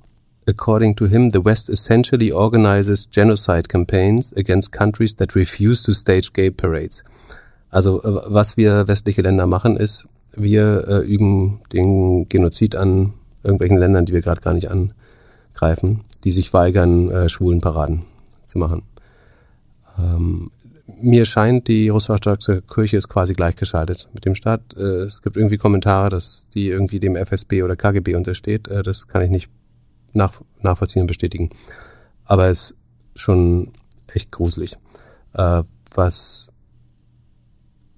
According to him, the West essentially organizes genocide campaigns against countries that refuse to stage gay parades. Also äh, was wir westliche Länder machen, ist, wir äh, üben den Genozid an irgendwelchen Ländern, die wir gerade gar nicht angreifen, die sich weigern, äh, schwulen Paraden zu machen. Ähm, mir scheint, die russisch-orthodoxe Kirche ist quasi gleichgeschaltet mit dem Staat. Äh, es gibt irgendwie Kommentare, dass die irgendwie dem FSB oder KGB untersteht. Äh, das kann ich nicht nach, nachvollziehen und bestätigen. Aber es ist schon echt gruselig, äh, was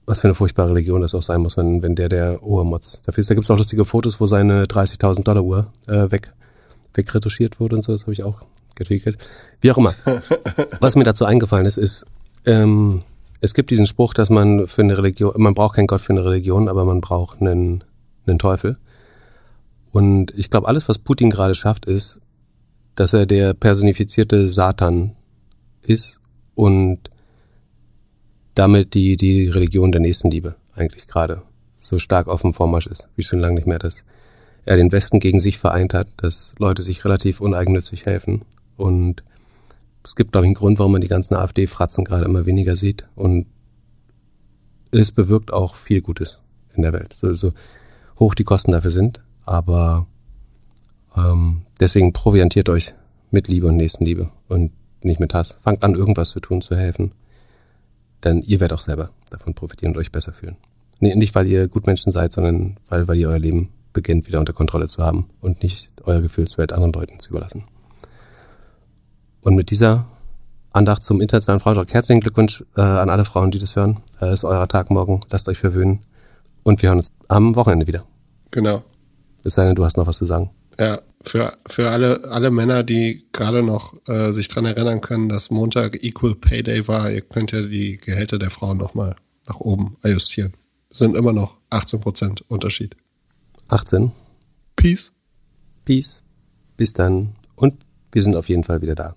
was für eine furchtbare Religion das auch sein muss, wenn, wenn der der Obermotz dafür ist. Da gibt's auch lustige Fotos, wo seine 30.000 Dollar Uhr äh, weg wegretuschiert wurde und so. Das habe ich auch getwickelt. Wie auch immer. *laughs* Was mir dazu eingefallen ist, ist, ähm, es gibt diesen Spruch, dass man für eine Religion, man braucht keinen Gott für eine Religion, aber man braucht einen, einen Teufel. Und ich glaube, alles, was Putin gerade schafft, ist, dass er der personifizierte Satan ist und damit die, die Religion der Nächstenliebe eigentlich gerade so stark auf dem Vormarsch ist, wie schon lange nicht mehr das ja, den Westen gegen sich vereint hat, dass Leute sich relativ uneigennützig helfen. Und es gibt, glaube ich, einen Grund, warum man die ganzen AfD-Fratzen gerade immer weniger sieht. Und es bewirkt auch viel Gutes in der Welt. So, so hoch die Kosten dafür sind. Aber ähm, deswegen proviantiert euch mit Liebe und Nächstenliebe und nicht mit Hass. Fangt an, irgendwas zu tun, zu helfen. Denn ihr werdet auch selber davon profitieren und euch besser fühlen. Nee, nicht, weil ihr Gutmenschen seid, sondern weil, weil ihr euer Leben beginnt, wieder unter Kontrolle zu haben und nicht euer Gefühlswelt anderen Leuten zu überlassen. Und mit dieser Andacht zum Internationalen Frauentag herzlichen Glückwunsch äh, an alle Frauen, die das hören. Es äh, ist euer Tag morgen. Lasst euch verwöhnen. Und wir hören uns am Wochenende wieder. Genau. Es sei denn, du hast noch was zu sagen. Ja, für, für alle, alle Männer, die gerade noch äh, sich dran erinnern können, dass Montag Equal Pay Day war, ihr könnt ja die Gehälter der Frauen nochmal nach oben ajustieren. Sind immer noch 18% Unterschied. 18. Peace. Peace. Bis dann. Und wir sind auf jeden Fall wieder da.